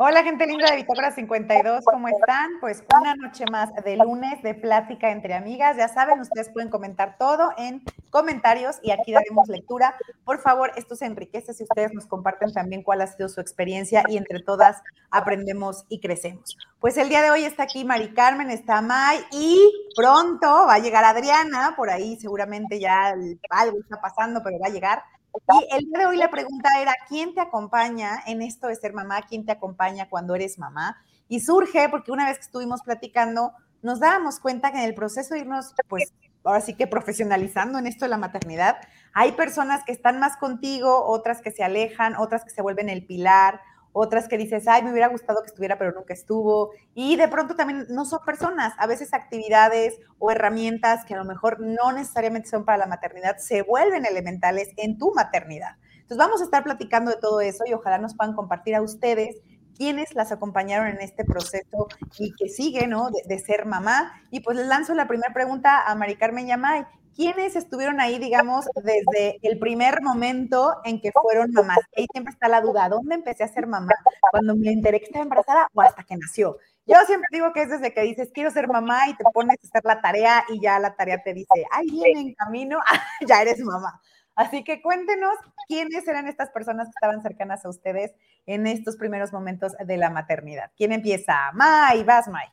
Hola, gente linda de Bitácora 52, ¿cómo están? Pues una noche más de lunes de plática entre amigas. Ya saben, ustedes pueden comentar todo en comentarios y aquí daremos lectura. Por favor, esto se enriquece si ustedes nos comparten también cuál ha sido su experiencia y entre todas aprendemos y crecemos. Pues el día de hoy está aquí Mari Carmen, está May y pronto va a llegar Adriana, por ahí seguramente ya algo está pasando, pero va a llegar. Y el día de hoy la pregunta era, ¿quién te acompaña en esto de ser mamá? ¿Quién te acompaña cuando eres mamá? Y surge porque una vez que estuvimos platicando, nos dábamos cuenta que en el proceso de irnos, pues, ahora sí que profesionalizando en esto de la maternidad, hay personas que están más contigo, otras que se alejan, otras que se vuelven el pilar, otras que dices, ay, me hubiera gustado que estuviera, pero nunca estuvo. Y de pronto también no son personas, a veces actividades o herramientas que a lo mejor no necesariamente son para la maternidad, se vuelven elementales en tu maternidad. Entonces vamos a estar platicando de todo eso y ojalá nos puedan compartir a ustedes quiénes las acompañaron en este proceso y que sigue, ¿no? De, de ser mamá. Y pues les lanzo la primera pregunta a Mari Carmen Yamay. ¿Quiénes estuvieron ahí, digamos, desde el primer momento en que fueron mamás? Ahí siempre está la duda, ¿dónde empecé a ser mamá? ¿Cuando me enteré que estaba embarazada o hasta que nació? Yo siempre digo que es desde que dices, quiero ser mamá y te pones a hacer la tarea y ya la tarea te dice, ahí viene en camino, ya eres mamá. Así que cuéntenos quiénes eran estas personas que estaban cercanas a ustedes en estos primeros momentos de la maternidad. ¿Quién empieza? May, vas, May.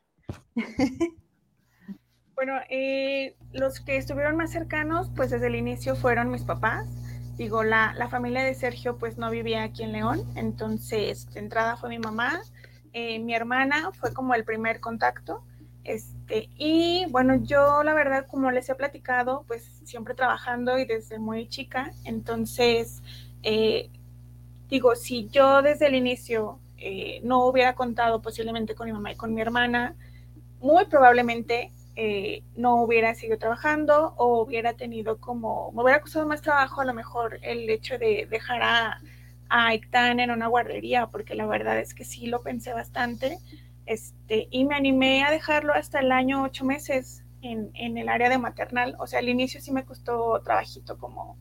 Bueno, eh, los que estuvieron más cercanos, pues desde el inicio fueron mis papás. Digo, la, la, familia de Sergio pues no vivía aquí en León, entonces de entrada fue mi mamá, eh, mi hermana fue como el primer contacto. Este, y bueno, yo la verdad, como les he platicado, pues siempre trabajando y desde muy chica, entonces eh, digo, si yo desde el inicio no hubiera contado posiblemente con mi mamá y con mi hermana, muy probablemente eh, no hubiera seguido trabajando o hubiera tenido como, me hubiera costado más trabajo a lo mejor el hecho de dejar a, a en una guardería, porque la verdad es que sí lo pensé bastante, este, y me animé a dejarlo hasta el año ocho meses en, en el área de maternal, o sea, al inicio sí me costó trabajito como,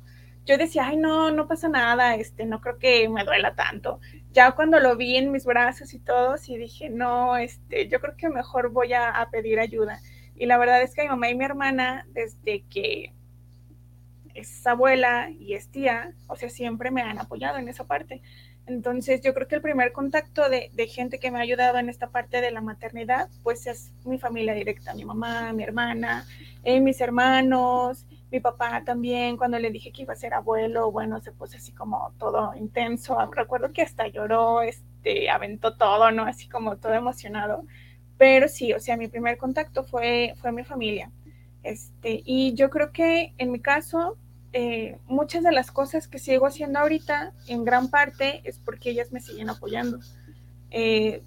yo decía, ay, no, no pasa nada, este, no creo que me duela tanto. Ya cuando lo vi en mis brazos y todo, sí dije, no, este, yo creo que mejor voy a pedir ayuda. Y la verdad es que mi mamá y mi hermana, desde que es abuela y es tía, o sea, siempre me han apoyado en esa parte. Entonces, yo creo que el primer contacto de, gente que me ha ayudado en esta parte de la maternidad, pues es mi familia directa, mi mamá, mi hermana, eh, mis hermanos, mi papá también, cuando le dije que iba a ser abuelo, bueno, se puso así como todo intenso. Recuerdo que hasta lloró, este, aventó todo, ¿no? Así como todo emocionado. Pero sí, o sea, mi primer contacto fue, fue mi familia. Este, y yo creo que en mi caso, eh, muchas de las cosas que sigo haciendo ahorita, en gran parte, es porque ellas me siguen apoyando. Eh,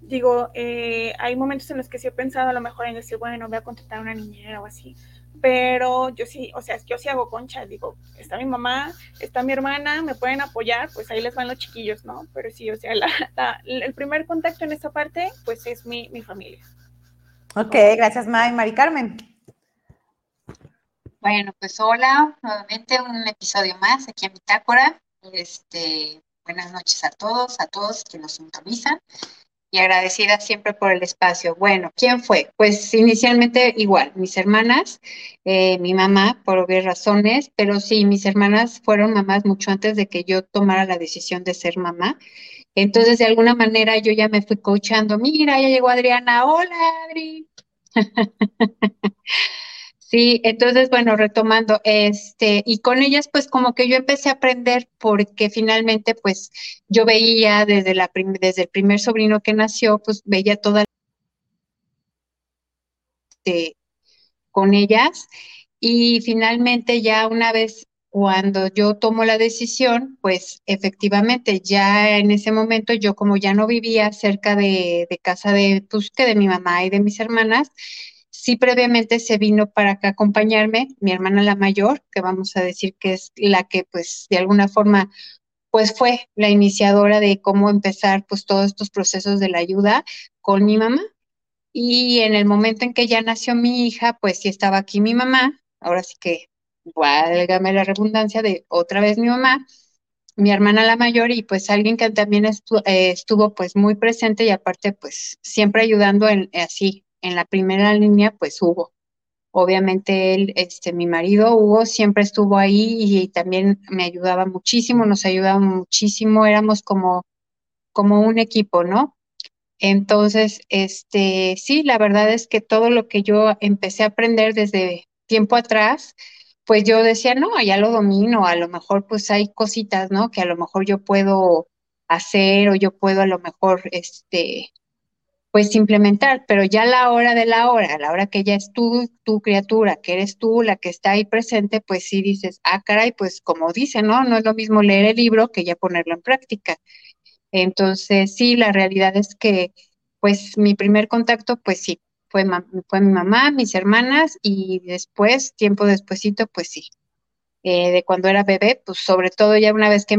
digo, eh, hay momentos en los que sí he pensado a lo mejor en decir, bueno, voy a contratar a una niñera o así, pero yo sí, o sea, yo sí hago concha, digo, está mi mamá, está mi hermana, me pueden apoyar, pues ahí les van los chiquillos, ¿no? Pero sí, o sea, el primer contacto en esta parte, pues es mi, mi familia. Ok, gracias, May. Mari Carmen. Bueno, pues hola, nuevamente un episodio más aquí en Bitácora. Este, buenas noches a todos, a todos que nos sintonizan y agradecida siempre por el espacio. Bueno, ¿quién fue? Pues inicialmente igual, mis hermanas, eh, mi mamá, por obvias razones, pero sí, mis hermanas fueron mamás mucho antes de que yo tomara la decisión de ser mamá. Entonces, de alguna manera, yo ya me fui coachando, mira, ya llegó Adriana, hola Adri. Sí, entonces, bueno, retomando, este, y con ellas, pues como que yo empecé a aprender porque finalmente, pues yo veía desde, la desde el primer sobrino que nació, pues veía toda este, con ellas y finalmente ya una vez cuando yo tomo la decisión, pues efectivamente ya en ese momento yo como ya no vivía cerca de, de casa de, pues, que de mi mamá y de mis hermanas, Sí, previamente se vino para acá acompañarme mi hermana la mayor, que vamos a decir que es la que pues de alguna forma pues fue la iniciadora de cómo empezar pues todos estos procesos de la ayuda con mi mamá. Y en el momento en que ya nació mi hija, pues sí estaba aquí mi mamá, ahora sí que válgame la redundancia de otra vez mi mamá, mi hermana la mayor y pues alguien que también eh, estuvo, pues muy presente y aparte pues siempre ayudando en, así, en la primera línea pues Hugo. Obviamente él, este, mi marido Hugo siempre estuvo ahí y, también me ayudaba muchísimo, nos ayudaba muchísimo, éramos como, como un equipo, ¿no? Entonces, este, sí, la verdad es que todo lo que yo empecé a aprender desde tiempo atrás, pues yo decía, no, ya lo domino, a lo mejor pues hay cositas, ¿no? Que a lo mejor yo puedo hacer o yo puedo a lo mejor, este, pues implementar, pero ya la hora de la hora, a la hora que ya es tú, tu criatura, que eres tú la que está ahí presente, pues sí dices, ah, caray, pues como dice, ¿no? No es lo mismo leer el libro que ya ponerlo en práctica. Entonces, sí, la realidad es que, pues mi primer contacto, pues sí, fue, fue mi mamá, mis hermanas y después, tiempo despuesito, pues sí, eh, de cuando era bebé, pues sobre todo ya una vez que,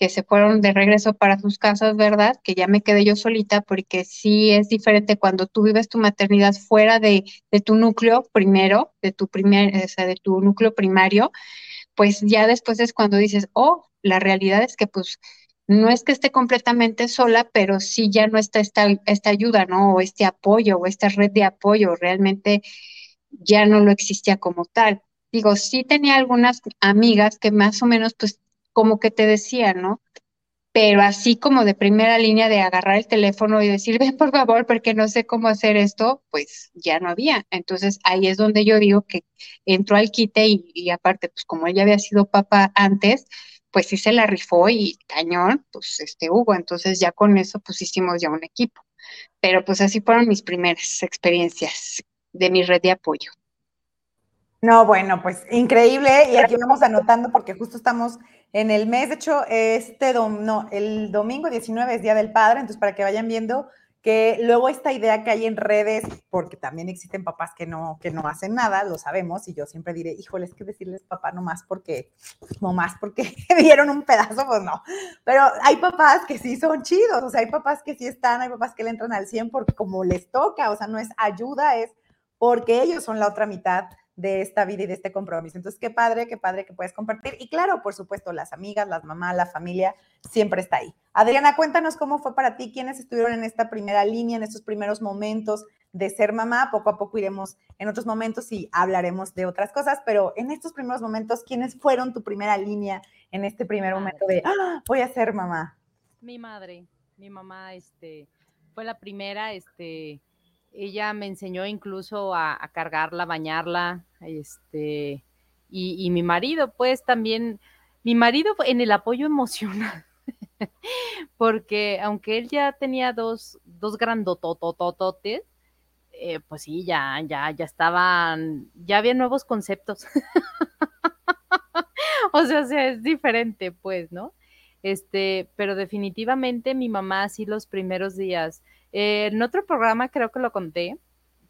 que se fueron de regreso para sus casas, ¿verdad? Que ya me quedé yo solita, porque sí es diferente cuando tú vives tu maternidad fuera de, de tu núcleo primero, de tu primer, o sea, de tu núcleo primario, pues ya después es cuando dices, oh, la realidad es que pues no es que esté completamente sola, pero sí ya no está esta, esta ayuda, ¿no? O este apoyo o esta red de apoyo, realmente ya no lo existía como tal. Digo, sí tenía algunas amigas que más o menos, pues, como que te decían, ¿no? Pero así como de primera línea de agarrar el teléfono y decir, ven por favor, porque no sé cómo hacer esto, pues ya no había. Entonces ahí es donde yo digo que entró al quite y, aparte, pues como ella había sido papá antes, pues sí se la rifó y cañón, pues este Hugo, entonces ya con eso pues hicimos ya un equipo. Pero pues así fueron mis primeras experiencias de mi red de apoyo. No, bueno, pues increíble. Y aquí vamos anotando porque justo estamos en el mes. De hecho, este dom no, el domingo 19 es Día del Padre, entonces para que vayan viendo que luego esta idea que hay en redes, porque también existen papás que no, que no hacen nada, lo sabemos, y yo siempre diré, híjole, es que decirles papá no más porque, no más porque dieron un pedazo, pues no. Pero hay papás que sí son chidos, o sea, hay papás que sí están, hay papás que le entran al 100 porque como les toca, o sea, no es ayuda, es porque ellos son la otra mitad de esta vida y de este compromiso. Entonces, qué padre, qué padre que puedes compartir. Y claro, por supuesto, las amigas, las mamás, la familia, siempre está ahí. Adriana, cuéntanos cómo fue para ti, quiénes estuvieron en esta primera línea, en estos primeros momentos de ser mamá. Poco a poco iremos en otros momentos y hablaremos de otras cosas, pero en estos primeros momentos, ¿quiénes fueron tu primera línea en este primer momento de, ¡Ah, voy a ser mamá? Mi madre, mi mamá, este, fue la primera, este, ella me enseñó incluso a, cargarla, bañarla, este, y, mi marido, pues también, mi marido en el apoyo emocional, porque aunque él ya tenía dos, dos grandototototes, eh, pues sí, ya, ya, ya estaban, ya había nuevos conceptos. o sea, sea, es diferente, pues, ¿no? Este, pero definitivamente mi mamá sí los primeros días, eh, en otro programa creo que lo conté,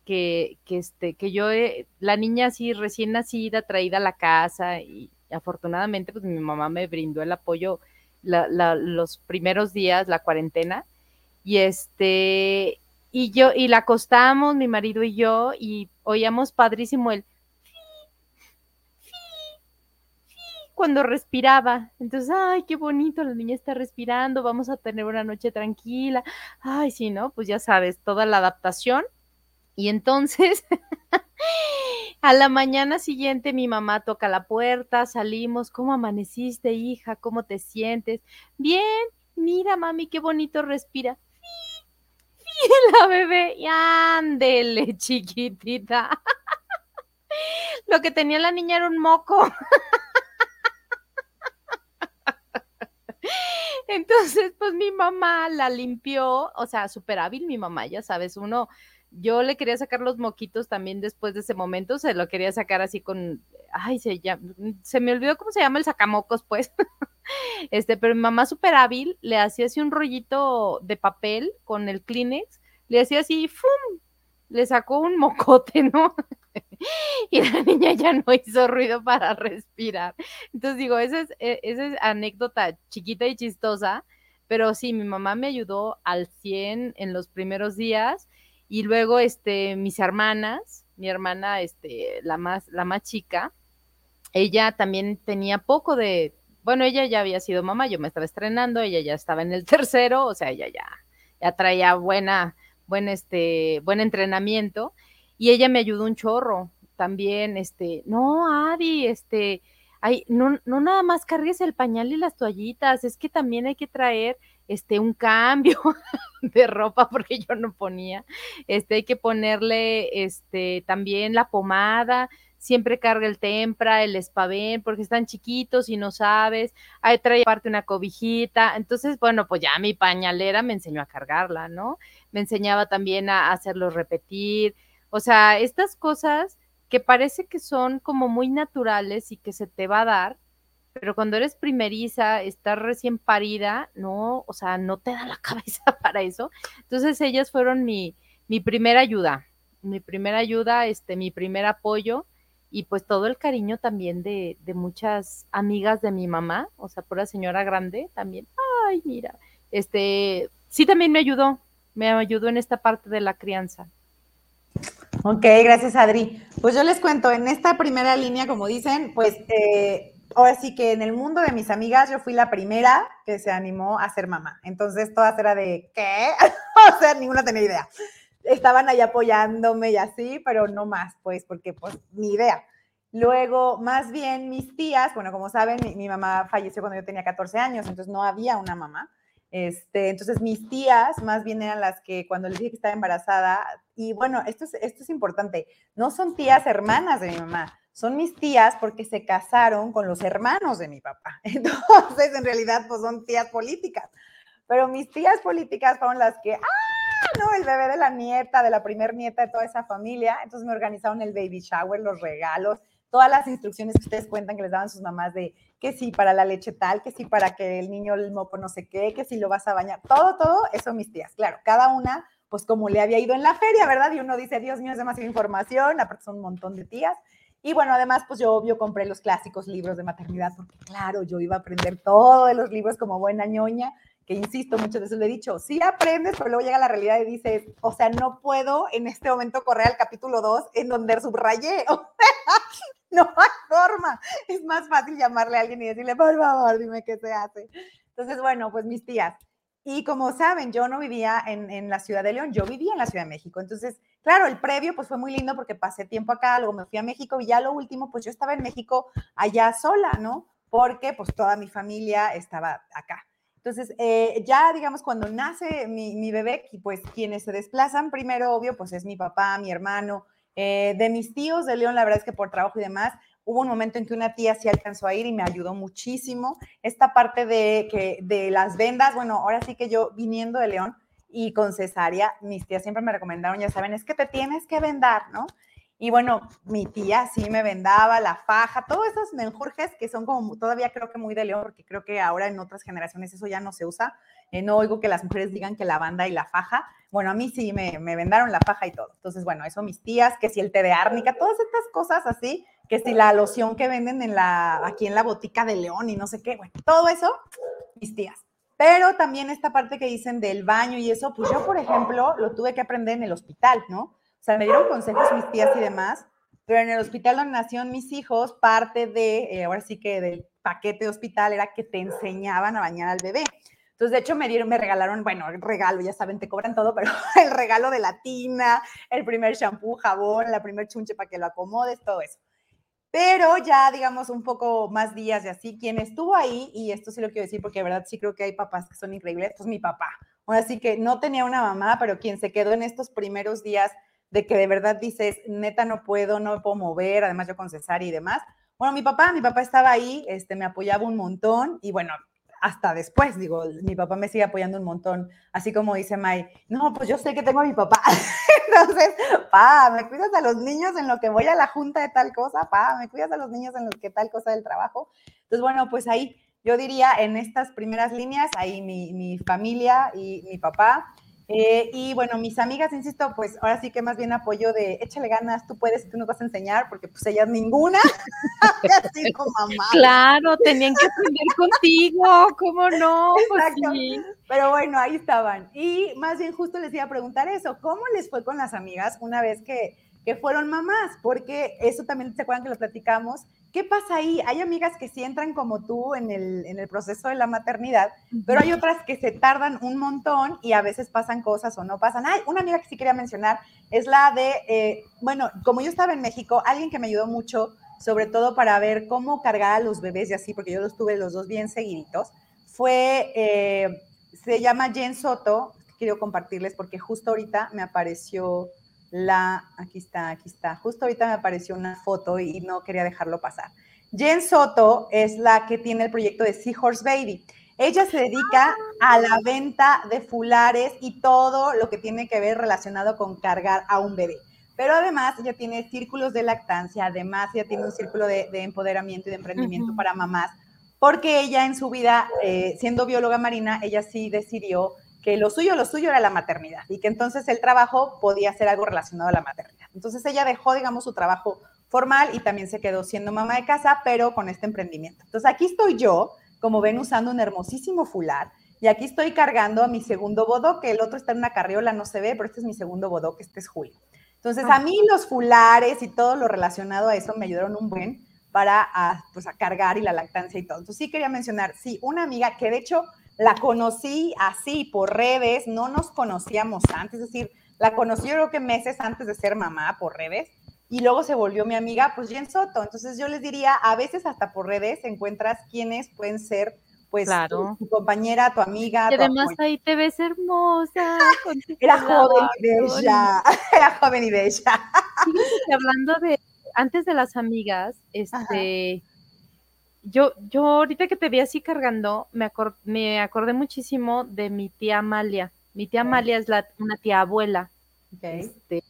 que, que, este, que yo, eh, la niña así recién nacida, traída a la casa y afortunadamente pues mi mamá me brindó el apoyo los primeros días, la cuarentena, y este, y yo, y la acostamos, mi marido y yo, y oíamos padrísimo el cuando respiraba. Entonces, ay, qué bonito, la niña está respirando, vamos a tener una noche tranquila. Ay, sí, ¿no? Pues ya sabes, toda la adaptación. Y entonces, a la mañana siguiente mi mamá toca la puerta, salimos, ¿cómo amaneciste, hija? ¿Cómo te sientes? Bien, mira, mami, qué bonito respira. la bebé, y ándele, chiquitita. Lo que tenía la niña era un moco. Entonces, pues mi mamá la limpió, o sea, súper hábil mi mamá, ya sabes, uno, yo le quería sacar los moquitos también después de ese momento, se lo quería sacar así con, ay, se, ya, se me olvidó cómo se llama el sacamocos, pues. Este, pero mi mamá súper hábil, le hacía así un rollito de papel con el Kleenex, le hacía así, ¡fum! Le sacó un mocote, ¿no? y la niña ya no hizo ruido para respirar. Entonces digo, esa es, e, esa es anécdota chiquita y chistosa, pero sí, mi mamá me ayudó al 100 en los primeros días y luego este, mis hermanas, mi hermana, este, la más, la más chica, ella también tenía poco de, bueno, ella ya había sido mamá, yo me estaba estrenando, ella ya estaba en el tercero, o sea, ella ya, ya traía buena, buen, este, buen entrenamiento y ella me ayudó un chorro también, este, no, Adi, este, hay, no, no nada más cargues el pañal y las toallitas, es que también hay que traer este un cambio de ropa porque yo no ponía, este hay que ponerle este también la pomada, siempre carga el tempra, el espavén, porque están chiquitos y no sabes, ahí trae aparte una cobijita, entonces, bueno, pues ya mi pañalera me enseñó a cargarla, ¿no? Me enseñaba también a hacerlo repetir, o sea, estas cosas que parece que son como muy naturales y que se te va a dar, pero cuando eres primeriza, estás recién parida, no, o sea, no te da la cabeza para eso. Entonces ellas fueron mi, mi primera ayuda, mi primera ayuda, este, mi primer apoyo y pues todo el cariño también de, de muchas amigas de mi mamá, o sea, por la señora grande también. Ay, mira, este, sí también me ayudó, me ayudó en esta parte de la crianza. Ok, gracias Adri. Pues yo les cuento, en esta primera línea, como dicen, pues eh, ahora sí que en el mundo de mis amigas yo fui la primera que se animó a ser mamá. Entonces todas era de, ¿qué? o sea, ninguna tenía idea estaban ahí apoyándome y así, pero no más, pues, porque pues ni idea. Luego, más bien mis tías, bueno, como saben, mi, mamá falleció cuando yo tenía 14 años, entonces no había una mamá. Este, entonces mis tías más bien eran las que cuando les dije que estaba embarazada, y bueno, esto es, esto es importante, no son tías hermanas de mi mamá, son mis tías porque se casaron con los hermanos de mi papá. Entonces, en realidad, pues son tías políticas. Pero mis tías políticas fueron las que, ¡ah! no, el bebé de la nieta, de la primer nieta de toda esa familia. Entonces me organizaron el baby shower, los regalos, todas las instrucciones que ustedes cuentan que les daban sus mamás de que sí para la leche tal, que sí para que el niño el moco no sé qué, que si lo vas a bañar, todo, todo, eso mis tías. Claro, cada una, pues como le había ido en la feria, ¿verdad? Y uno dice, Dios mío, es demasiada información, aparte son un montón de tías. Y bueno, además, pues yo obvio compré los clásicos libros de maternidad, porque claro, yo iba a aprender todos los libros como buena ñoña, que insisto, muchas veces lo he dicho, sí aprendes, pero luego llega la realidad y dices, o sea, no puedo en este momento correr al capítulo 2 en donde subrayé, o sea, no hay forma. Es más fácil llamarle a alguien y decirle, por favor, dime qué se hace. Entonces, bueno, pues mis tías. Y como saben, yo no vivía en, en, la ciudad de León, yo vivía en la Ciudad de México. Entonces, claro, el previo pues fue muy lindo porque pasé tiempo acá, luego me fui a México y ya lo último, pues yo estaba en México allá sola, ¿no? Porque pues toda mi familia estaba acá. Entonces, eh, ya digamos, cuando nace mi, mi, bebé, pues quienes se desplazan primero, obvio, pues es mi papá, mi hermano. Eh, de mis tíos de León, la verdad es que por trabajo y demás, hubo un momento en que una tía sí alcanzó a ir y me ayudó muchísimo. Esta parte de, que, de las vendas, bueno, ahora sí que yo viniendo de León y con cesárea, mis tías siempre me recomendaron, ya saben, es que te tienes que vendar, ¿no? Y bueno, mi tía sí me vendaba la faja, todos esos menjurjes que son como todavía creo que muy de león, porque creo que ahora en otras generaciones eso ya no se usa. Eh, no oigo que las mujeres digan que la banda y la faja. Bueno, a mí sí me, vendaron la faja y todo. Entonces, bueno, eso mis tías, que si el té de árnica, todas estas cosas así, que si la loción que venden en la, aquí en la botica de León y no sé qué, bueno, todo eso, mis tías. Pero también esta parte que dicen del baño y eso, pues yo, por ejemplo, lo tuve que aprender en el hospital, ¿no? O sea, me dieron consejos mis tías y demás, pero en el hospital donde nacieron mis hijos, parte de, eh, ahora sí que del paquete de hospital era que te enseñaban a bañar al bebé. Entonces, de hecho, me dieron, me regalaron, bueno, el regalo, ya saben, te cobran todo, pero el regalo de la tina, el primer shampoo, jabón, la primer chunche para que lo acomodes, todo eso. Pero ya, digamos, un poco más días de así, quien estuvo ahí, y esto sí lo quiero decir porque de verdad sí creo que hay papás que son increíbles, pues mi papá. Ahora sí que no tenía una mamá, pero quien se quedó en estos primeros días de que de verdad dices, neta, no puedo, no me puedo mover, además yo con cesárea y demás. Bueno, mi papá, mi papá estaba ahí, este, me apoyaba un montón y bueno, hasta después, digo, mi papá me sigue apoyando un montón, así como dice May, no, pues yo sé que tengo a mi papá, entonces, pa, me cuidas a los niños en lo que voy a la junta de tal cosa, pa, me cuidas a los niños en lo que tal cosa del trabajo. Entonces, bueno, pues ahí yo diría en estas primeras líneas, ahí mi, mi familia y mi papá, eh, y bueno, mis amigas, insisto, pues ahora sí que más bien apoyo de échale ganas, tú puedes, tú nos vas a enseñar, porque pues ellas ninguna, así como mamá. Claro, tenían que aprender contigo, ¿cómo no? Pues Pero bueno, ahí estaban. Y más bien justo les iba a preguntar eso, ¿cómo les fue con las amigas una vez que, que fueron mamás? Porque eso también se acuerdan que lo platicamos, ¿qué pasa ahí? Hay amigas que sí entran como tú en el, en el proceso de la maternidad, pero hay otras que se tardan un montón y a veces pasan cosas o no pasan. Hay una amiga que sí quería mencionar es la de, eh, bueno, como yo estaba en México, alguien que me ayudó mucho, sobre todo para ver cómo cargar a los bebés y así, porque yo los tuve los dos bien seguiditos, fue, eh, se llama Jen Soto, quiero compartirles porque justo ahorita me apareció la, aquí está, aquí está, justo ahorita me apareció una foto y no quería dejarlo pasar. Jen Soto es la que tiene el proyecto de Seahorse Baby. Ella se dedica a la venta de fulares y todo lo que tiene que ver relacionado con cargar a un bebé. Pero además ella tiene círculos de lactancia, además ella tiene un círculo de, empoderamiento y de emprendimiento para mamás, porque ella en su vida, eh, siendo bióloga marina, ella sí decidió que lo suyo, lo suyo era la maternidad y que entonces el trabajo podía ser algo relacionado a la maternidad. Entonces ella dejó, digamos, su trabajo formal y también se quedó siendo mamá de casa, pero con este emprendimiento. Entonces aquí estoy yo, como ven, usando un hermosísimo fular y aquí estoy cargando a mi segundo bodo, que el otro está en una carriola, no se ve, pero este es mi segundo bodo, que este es Julio. Entonces a mí los fulares y todo lo relacionado a eso me ayudaron un buen para a, pues, a cargar y la lactancia y todo. Entonces sí quería mencionar, sí, una amiga que de hecho la conocí así por redes, no nos conocíamos antes, es decir, la conocí yo creo que meses antes de ser mamá por redes y luego se volvió mi amiga, pues Jen Soto. Entonces yo les diría, a veces hasta por redes encuentras quienes pueden ser pues claro. tu, compañera, tu amiga. Y además ahí te ves hermosa. Era joven y bella, era joven y bella. hablando de, antes de las amigas, este, yo, yo ahorita que te vi así cargando, me, me acordé muchísimo de mi tía Amalia. Mi tía Amalia es la, una tía abuela. Este,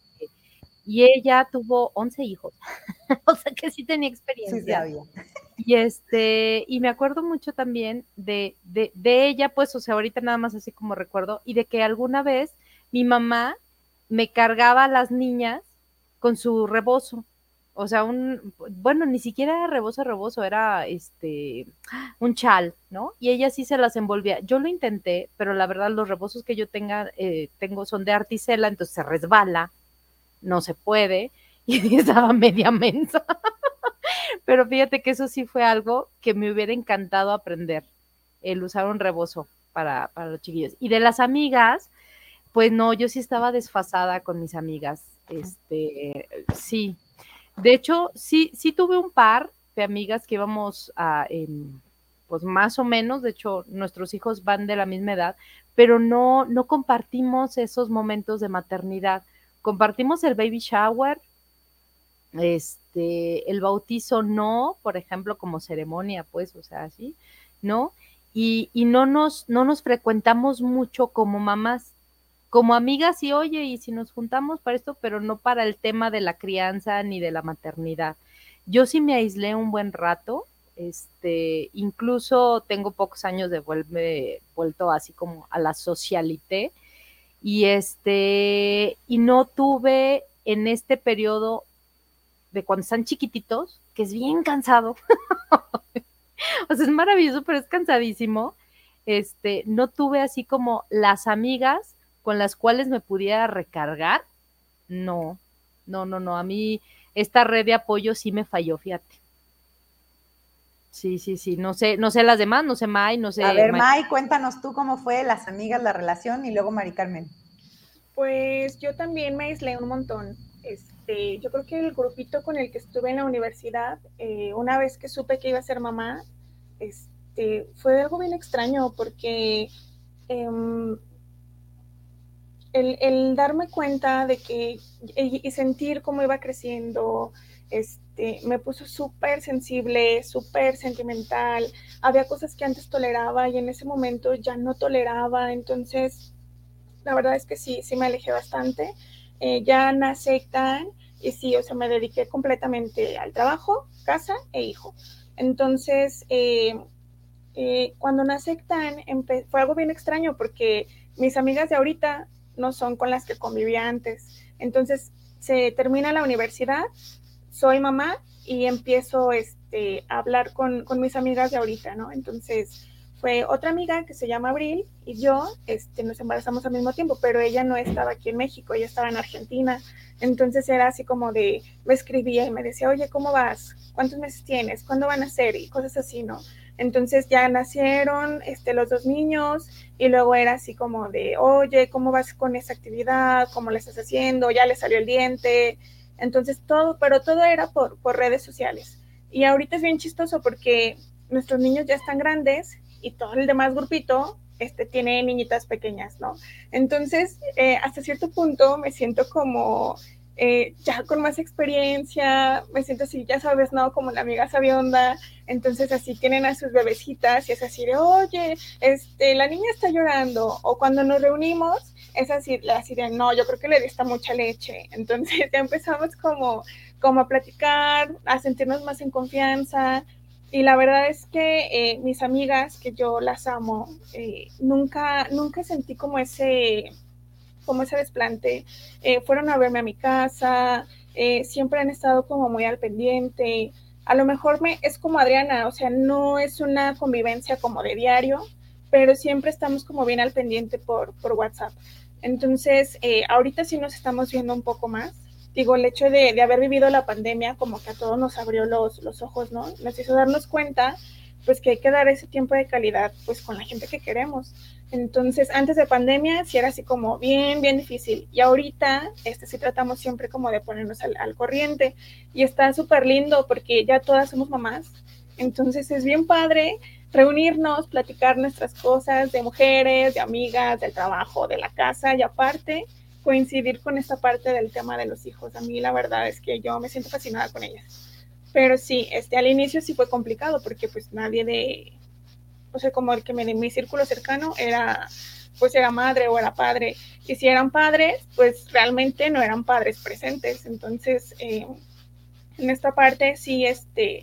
y ella tuvo 11 hijos. o sea que sí tenía experiencia. Sí, Y este, y me acuerdo mucho también de, de, de ella, pues, o sea, ahorita nada más así como recuerdo, y de que alguna vez mi mamá me cargaba a las niñas con su rebozo o sea, un, bueno, ni siquiera era rebozo, rebozo, era este, un chal, ¿no? Y ella sí se las envolvía. Yo lo intenté, pero la verdad los rebozos que yo tenga, eh, tengo son de articela, entonces se resbala, no se puede, y estaba media mensa. pero fíjate que eso sí fue algo que me hubiera encantado aprender, el usar un rebozo para, para los chiquillos. Y de las amigas, pues no, yo sí estaba desfasada con mis amigas. Este, sí, de hecho, sí, sí tuve un par de amigas que íbamos a, pues más o menos, de hecho, nuestros hijos van de la misma edad, pero no, no compartimos esos momentos de maternidad. Compartimos el baby shower, este, el bautizo no, por ejemplo, como ceremonia, pues, o sea, así, ¿no? Y, y no, nos, no nos frecuentamos mucho como mamás como amigas y oye, y si nos juntamos para esto, pero no para el tema de la crianza ni de la maternidad. Yo sí me aislé un buen rato, este, incluso tengo pocos años de vuelve, vuelto así como a la socialité y este, y no tuve en este periodo de cuando están chiquititos, que es bien cansado, o sea, es maravilloso, pero es cansadísimo, este, no tuve así como las amigas con las cuales me pudiera recargar, no, no, no, no, a mí esta red de apoyo sí me falló, fíjate. Sí, sí, sí, no sé, no sé las demás, no sé May, no sé. A ver, May, cuéntanos tú cómo fue las amigas, la relación y luego Mari Carmen. Pues yo también me aislé un montón. Este, yo creo que el grupito con el que estuve en la universidad, eh, una vez que supe que iba a ser mamá, este, fue algo bien extraño porque em, el, darme cuenta de que y, sentir cómo iba creciendo, este, me puso súper sensible, súper sentimental. Había cosas que antes toleraba y en ese momento ya no toleraba. Entonces, la verdad es que sí, sí me alejé bastante. Eh, ya nací tan y sí, o sea, me dediqué completamente al trabajo, casa e hijo. Entonces, eh, eh, cuando nací tan, fue algo bien extraño porque mis amigas de ahorita no son con las que convivía antes. Entonces, se termina la universidad, soy mamá y empiezo este, a hablar con, mis amigas de ahorita, ¿no? Entonces, fue otra amiga que se llama Abril y yo este, nos embarazamos al mismo tiempo, pero ella no estaba aquí en México, ella estaba en Argentina. Entonces era así como de, me escribía y me decía, oye, ¿cómo vas? ¿Cuántos meses tienes? ¿Cuándo van a ser? Y cosas así, ¿no? Entonces ya nacieron este, los dos niños y luego era así como de, oye, ¿cómo vas con esa actividad? ¿Cómo le estás haciendo? Ya le salió el diente. Entonces todo, pero todo era por, por redes sociales. Y ahorita es bien chistoso porque nuestros niños ya están grandes y todo el demás grupito este, tiene niñitas pequeñas, ¿no? Entonces, eh, hasta cierto punto me siento como eh, ya con más experiencia, me siento así, ya sabes, ¿no? Como la amiga sabionda, entonces así tienen a sus bebecitas y es así de, oye, este, la niña está llorando, o cuando nos reunimos, es así, así de, no, yo creo que le dista mucha leche, entonces ya empezamos como, como a platicar, a sentirnos más en confianza, y la verdad es que eh, mis amigas, que yo las amo, eh, nunca, nunca sentí como ese, como ese desplante. Eh, fueron a verme a mi casa, siempre han estado como muy al pendiente. A lo mejor me, es como Adriana, o sea, no es una convivencia como de diario, pero siempre estamos como bien al pendiente por, por WhatsApp. Entonces, ahorita sí nos estamos viendo un poco más digo, el hecho de, haber vivido la pandemia como que a todos nos abrió los, los ojos, ¿no? Nos hizo darnos cuenta, pues que hay que dar ese tiempo de calidad, pues con la gente que queremos. Entonces, antes de pandemia, sí era así como bien, bien difícil. Y ahorita, este, sí tratamos siempre como de ponernos al, al corriente. Y está súper lindo porque ya todas somos mamás. Entonces, es bien padre reunirnos, platicar nuestras cosas de mujeres, de amigas, del trabajo, de la casa y aparte, coincidir con esta parte del tema de los hijos. A mí la verdad es que yo me siento fascinada con ellas. Pero sí, este, al inicio sí fue complicado porque pues nadie de, o sea, como el que me mi círculo cercano era, pues era madre o era padre. Y si eran padres, pues realmente no eran padres presentes. Entonces, eh, en esta parte sí, este,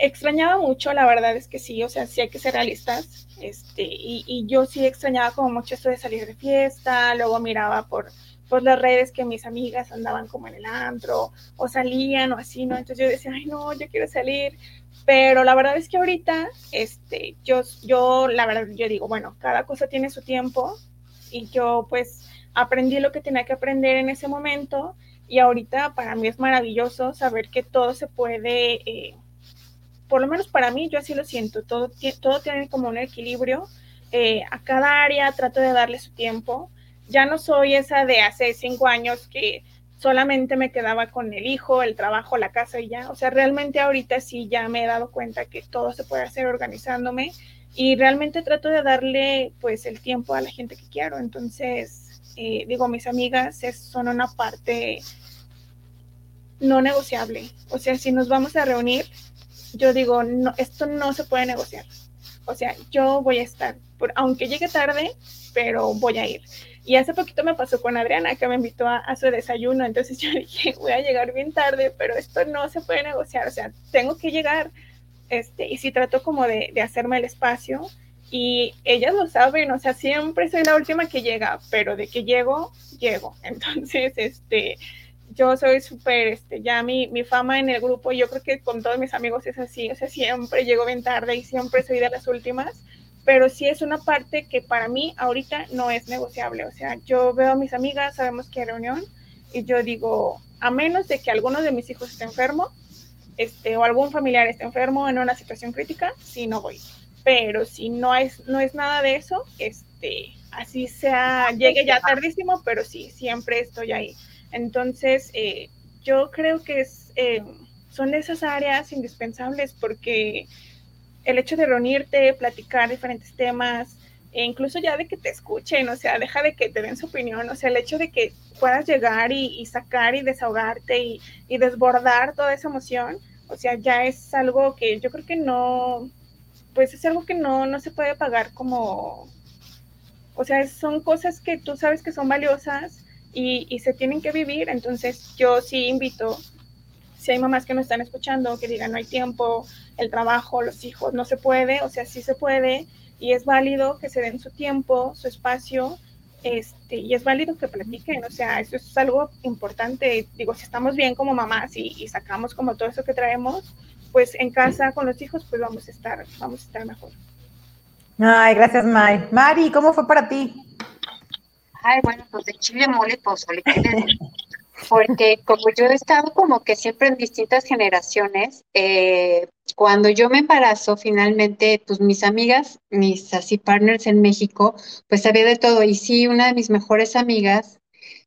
extrañaba mucho, la verdad es que sí, o sea, sí hay que ser realistas, este, y, y yo sí extrañaba como mucho esto de salir de fiesta, luego miraba por, por las redes que mis amigas andaban como en el antro, o salían o así, ¿no? Entonces yo decía, ay, no, yo quiero salir, pero la verdad es que ahorita, este, yo, yo, la verdad, yo digo, bueno, cada cosa tiene su tiempo, y yo pues aprendí lo que tenía que aprender en ese momento, y ahorita para mí es maravilloso saber que todo se puede... Eh, por lo menos para mí, yo así lo siento, todo, todo tiene como un equilibrio. Eh, a cada área trato de darle su tiempo. Ya no soy esa de hace cinco años que solamente me quedaba con el hijo, el trabajo, la casa y ya. O sea, realmente ahorita sí ya me he dado cuenta que todo se puede hacer organizándome y realmente trato de darle pues el tiempo a la gente que quiero. Entonces, eh, digo, mis amigas son una parte no negociable. O sea, si nos vamos a reunir, yo digo, no, esto no se puede negociar. O sea, yo voy a estar, aunque llegue tarde, pero voy a ir. Y hace poquito me pasó con Adriana, que me invitó a, su desayuno, entonces yo dije, voy a llegar bien tarde, pero esto no se puede negociar, o sea, tengo que llegar. Este, y si trato como de, de hacerme el espacio, y ellas lo saben, o sea, siempre soy la última que llega, pero de que llego, llego. Entonces, este, yo soy súper, este, ya mi, mi fama en el grupo, yo creo que con todos mis amigos es así, o sea, siempre llego bien tarde y siempre soy de las últimas, pero sí es una parte que para mí ahorita no es negociable, o sea, yo veo a mis amigas, sabemos que hay reunión, y yo digo, a menos de que alguno de mis hijos esté enfermo, este, o algún familiar esté enfermo en una situación crítica, sí no voy. Pero si no es, no es nada de eso, este, así sea, llegue ya tardísimo, pero sí, siempre estoy ahí. Entonces, eh, yo creo que es, eh, son esas áreas indispensables porque el hecho de reunirte, platicar diferentes temas, e incluso ya de que te escuchen, o sea, deja de que te den su opinión, o sea, el hecho de que puedas llegar y, sacar y desahogarte y, y, desbordar toda esa emoción, o sea, ya es algo que yo creo que no, pues es algo que no, no se puede pagar como, o sea, son cosas que tú sabes que son valiosas y, se tienen que vivir. Entonces yo sí invito, si hay mamás que no están escuchando, que digan no hay tiempo, el trabajo, los hijos, no se puede, o sea, sí se puede y es válido que se den su tiempo, su espacio. Este, y es válido que platiquen, o sea, eso es algo importante. Digo, si estamos bien como mamás y, y sacamos como todo eso que traemos, pues en casa con los hijos, pues vamos a estar, vamos a estar mejor. Ay, gracias, Mari. Mari, ¿cómo fue para ti? Ay, bueno, pues de chile mole pozole, porque como yo he estado como que siempre en distintas generaciones, eh, cuando yo me embarazo, finalmente, pues mis amigas, mis así partners en México, pues sabía de todo. Y sí, una de mis mejores amigas,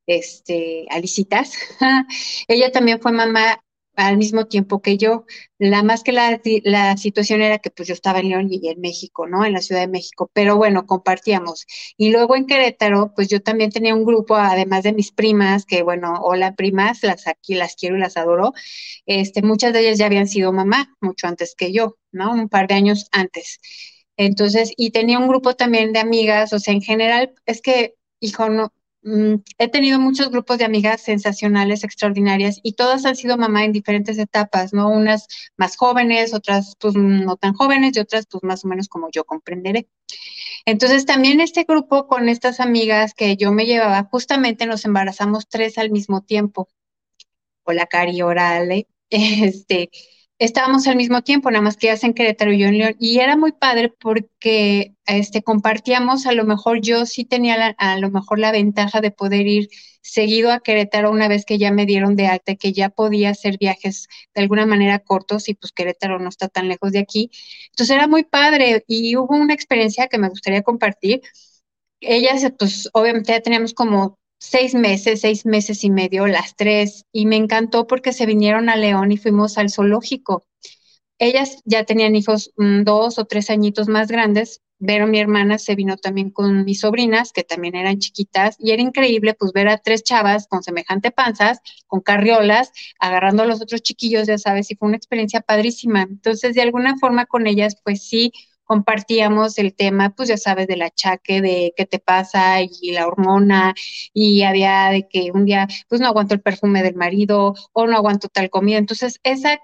este, Alicitas, ella también fue mamá al mismo tiempo que yo. La más que la, la, situación era que pues yo estaba en León y en México, ¿no? En la Ciudad de México, pero bueno, compartíamos. Y luego en Querétaro, pues yo también tenía un grupo, además de mis primas, que bueno, hola primas, las aquí las quiero y las adoro. Este, muchas de ellas ya habían sido mamá mucho antes que yo, ¿no? Un par de años antes. Entonces, y tenía un grupo también de amigas, o sea, en general, es que, hijo, no, he tenido muchos grupos de amigas sensacionales, extraordinarias, y todas han sido mamá en diferentes etapas, ¿no? Unas más jóvenes, otras pues no tan jóvenes y otras pues más o menos como yo comprenderé. Entonces también este grupo con estas amigas que yo me llevaba, justamente nos embarazamos tres al mismo tiempo. Hola Cari, orale. Este, estábamos al mismo tiempo, nada más que ya en Querétaro y yo en León, y era muy padre porque este, compartíamos, a lo mejor yo sí tenía a lo mejor la ventaja de poder ir seguido a Querétaro una vez que ya me dieron de alta, que ya podía hacer viajes de alguna manera cortos y pues Querétaro no está tan lejos de aquí. Entonces era muy padre y hubo una experiencia que me gustaría compartir. Ellas, pues obviamente ya teníamos como seis meses, seis meses y medio, las tres, y me encantó porque se vinieron a León y fuimos al zoológico. Ellas ya tenían hijos mm, dos o tres añitos más grandes. Vero, mi hermana, se vino también con mis sobrinas, que también eran chiquitas, y era increíble pues ver a tres chavas con semejante panzas, con carriolas, agarrando a los otros chiquillos, ya sabes, y fue una experiencia padrísima. Entonces, de alguna forma con ellas, pues sí, compartíamos el tema, pues ya sabes, del achaque, de qué te pasa y la hormona, y había de que un día, pues no aguanto el perfume del marido o no aguanto tal comida. Entonces, esa,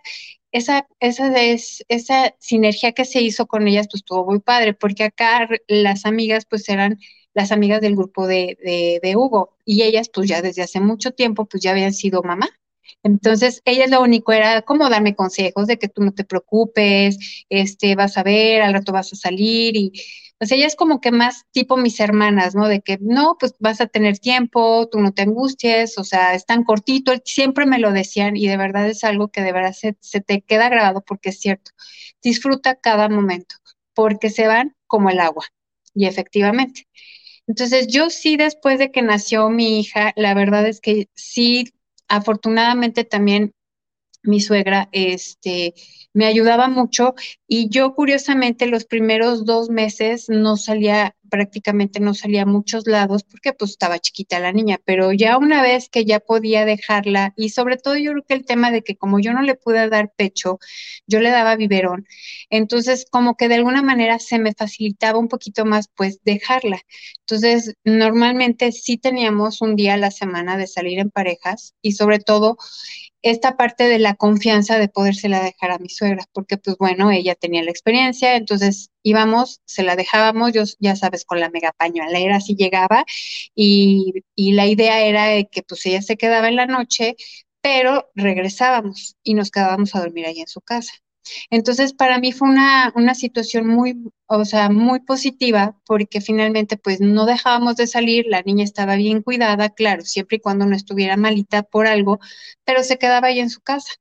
esa, esa, es, esa sinergia que se hizo con ellas, pues estuvo muy padre, porque acá las amigas, pues eran las amigas del grupo de, de, de Hugo, y ellas, pues ya desde hace mucho tiempo, pues ya habían sido mamá. Entonces, ella lo único era como darme consejos de que tú no te preocupes, este, vas a ver, al rato vas a salir y, pues ella es como que más tipo mis hermanas, ¿no? De que no, pues vas a tener tiempo, tú no te angusties, o sea, es tan cortito, siempre me lo decían y de verdad es algo que de verdad se, se te queda grabado porque es cierto, disfruta cada momento, porque se van como el agua y efectivamente. Entonces, yo sí, después de que nació mi hija, la verdad es que sí afortunadamente también mi suegra este, me ayudaba mucho y yo curiosamente los primeros dos meses no salía, prácticamente no salía a muchos lados porque pues estaba chiquita la niña, pero ya una vez que ya podía dejarla y sobre todo yo creo que el tema de que como yo no le pude dar pecho, yo le daba biberón, entonces como que de alguna manera se me facilitaba un poquito más pues dejarla. Entonces normalmente sí teníamos un día a la semana de salir en parejas y sobre todo esta parte de la confianza de podérsela dejar a mi suegra, porque pues bueno, ella tenía la experiencia, entonces íbamos, se la dejábamos, yo ya sabes, con la mega pañuelera así llegaba y, y la idea era que pues ella se quedaba en la noche, pero regresábamos y nos quedábamos a dormir ahí en su casa. Entonces, para mí fue una, una situación muy, o sea, muy positiva porque finalmente pues no dejábamos de salir, la niña estaba bien cuidada, claro, siempre y cuando no estuviera malita por algo, pero se quedaba ahí en su casa.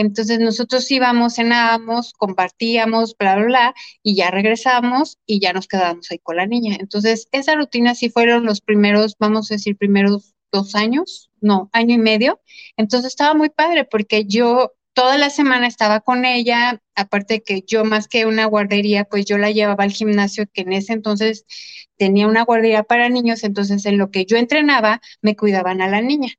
Entonces nosotros íbamos, cenábamos, compartíamos, bla, bla, bla, y ya regresamos y ya nos quedábamos ahí con la niña. Entonces, esa rutina sí fueron los primeros, vamos a decir, primeros dos años, no, año y medio. Entonces estaba muy padre porque yo toda la semana estaba con ella, aparte que yo más que una guardería, pues yo la llevaba al gimnasio, que en ese entonces tenía una guardería para niños, entonces en lo que yo entrenaba, me cuidaban a la niña.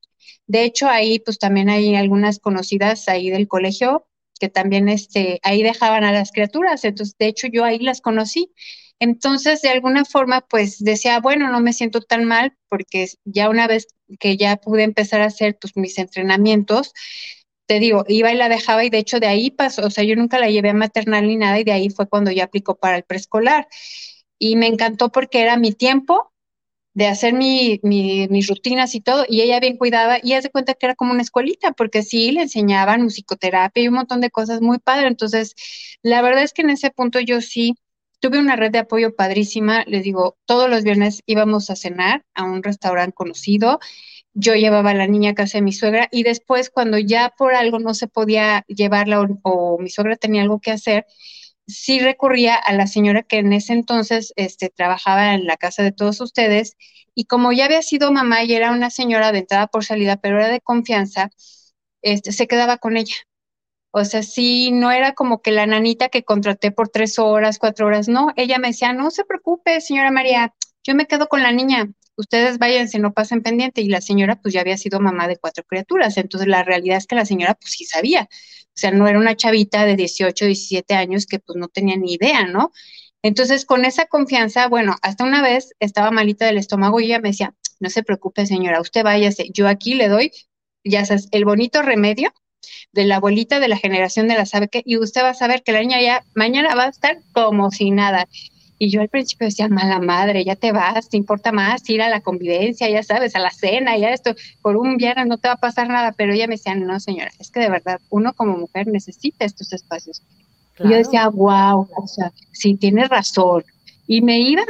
De hecho, ahí pues también hay algunas conocidas ahí del colegio que también este, ahí dejaban a las criaturas, entonces de hecho yo ahí las conocí. Entonces, de alguna forma, pues decía, bueno, no me siento tan mal porque ya una vez que ya pude empezar a hacer pues, mis entrenamientos, te digo, iba y la dejaba y de hecho de ahí pasó, o sea, yo nunca la llevé a maternal ni nada y de ahí fue cuando ya aplicó para el preescolar. Y me encantó porque era mi tiempo de hacer mi, mis rutinas y todo, y ella bien cuidaba, y hace cuenta que era como una escuelita, porque sí, le enseñaban musicoterapia y un montón de cosas muy padre. Entonces, la verdad es que en ese punto yo sí tuve una red de apoyo padrísima, les digo, todos los viernes íbamos a cenar a un restaurante conocido, yo llevaba a la niña a casa de mi suegra y después cuando ya por algo no se podía llevarla o mi suegra tenía algo que hacer, sí recurría a la señora que en ese entonces este, trabajaba en la casa de todos ustedes y como ya había sido mamá y era una señora de entrada por salida, pero era de confianza, este, se quedaba con ella. O sea, sí, no era como que la nanita que contraté por tres horas, cuatro horas, no, ella me decía, no se preocupe, señora María, yo me quedo con la niña, ustedes váyanse, no pasen pendiente. Y la señora pues ya había sido mamá de cuatro criaturas, entonces la realidad es que la señora pues sí sabía, o sea, no era una chavita de 18, 17 años que pues no tenía ni idea, ¿no? Entonces, con esa confianza, bueno, hasta una vez estaba malita del estómago y ella me decía, no se preocupe, señora, usted váyase, yo aquí le doy, ya sabes, el bonito remedio de la abuelita de la generación de la sabe que, y usted va a saber que la niña ya mañana va a estar como si nada. Y yo al principio decía, mala madre, ya te vas, te importa más ir a la convivencia, ya sabes, a la cena, ya esto, por un viernes no te va a pasar nada, pero ella me decía, no señora, es que de verdad uno como mujer necesita estos espacios. Y yo decía, wow, o sea, sí, tienes razón. Y me iba,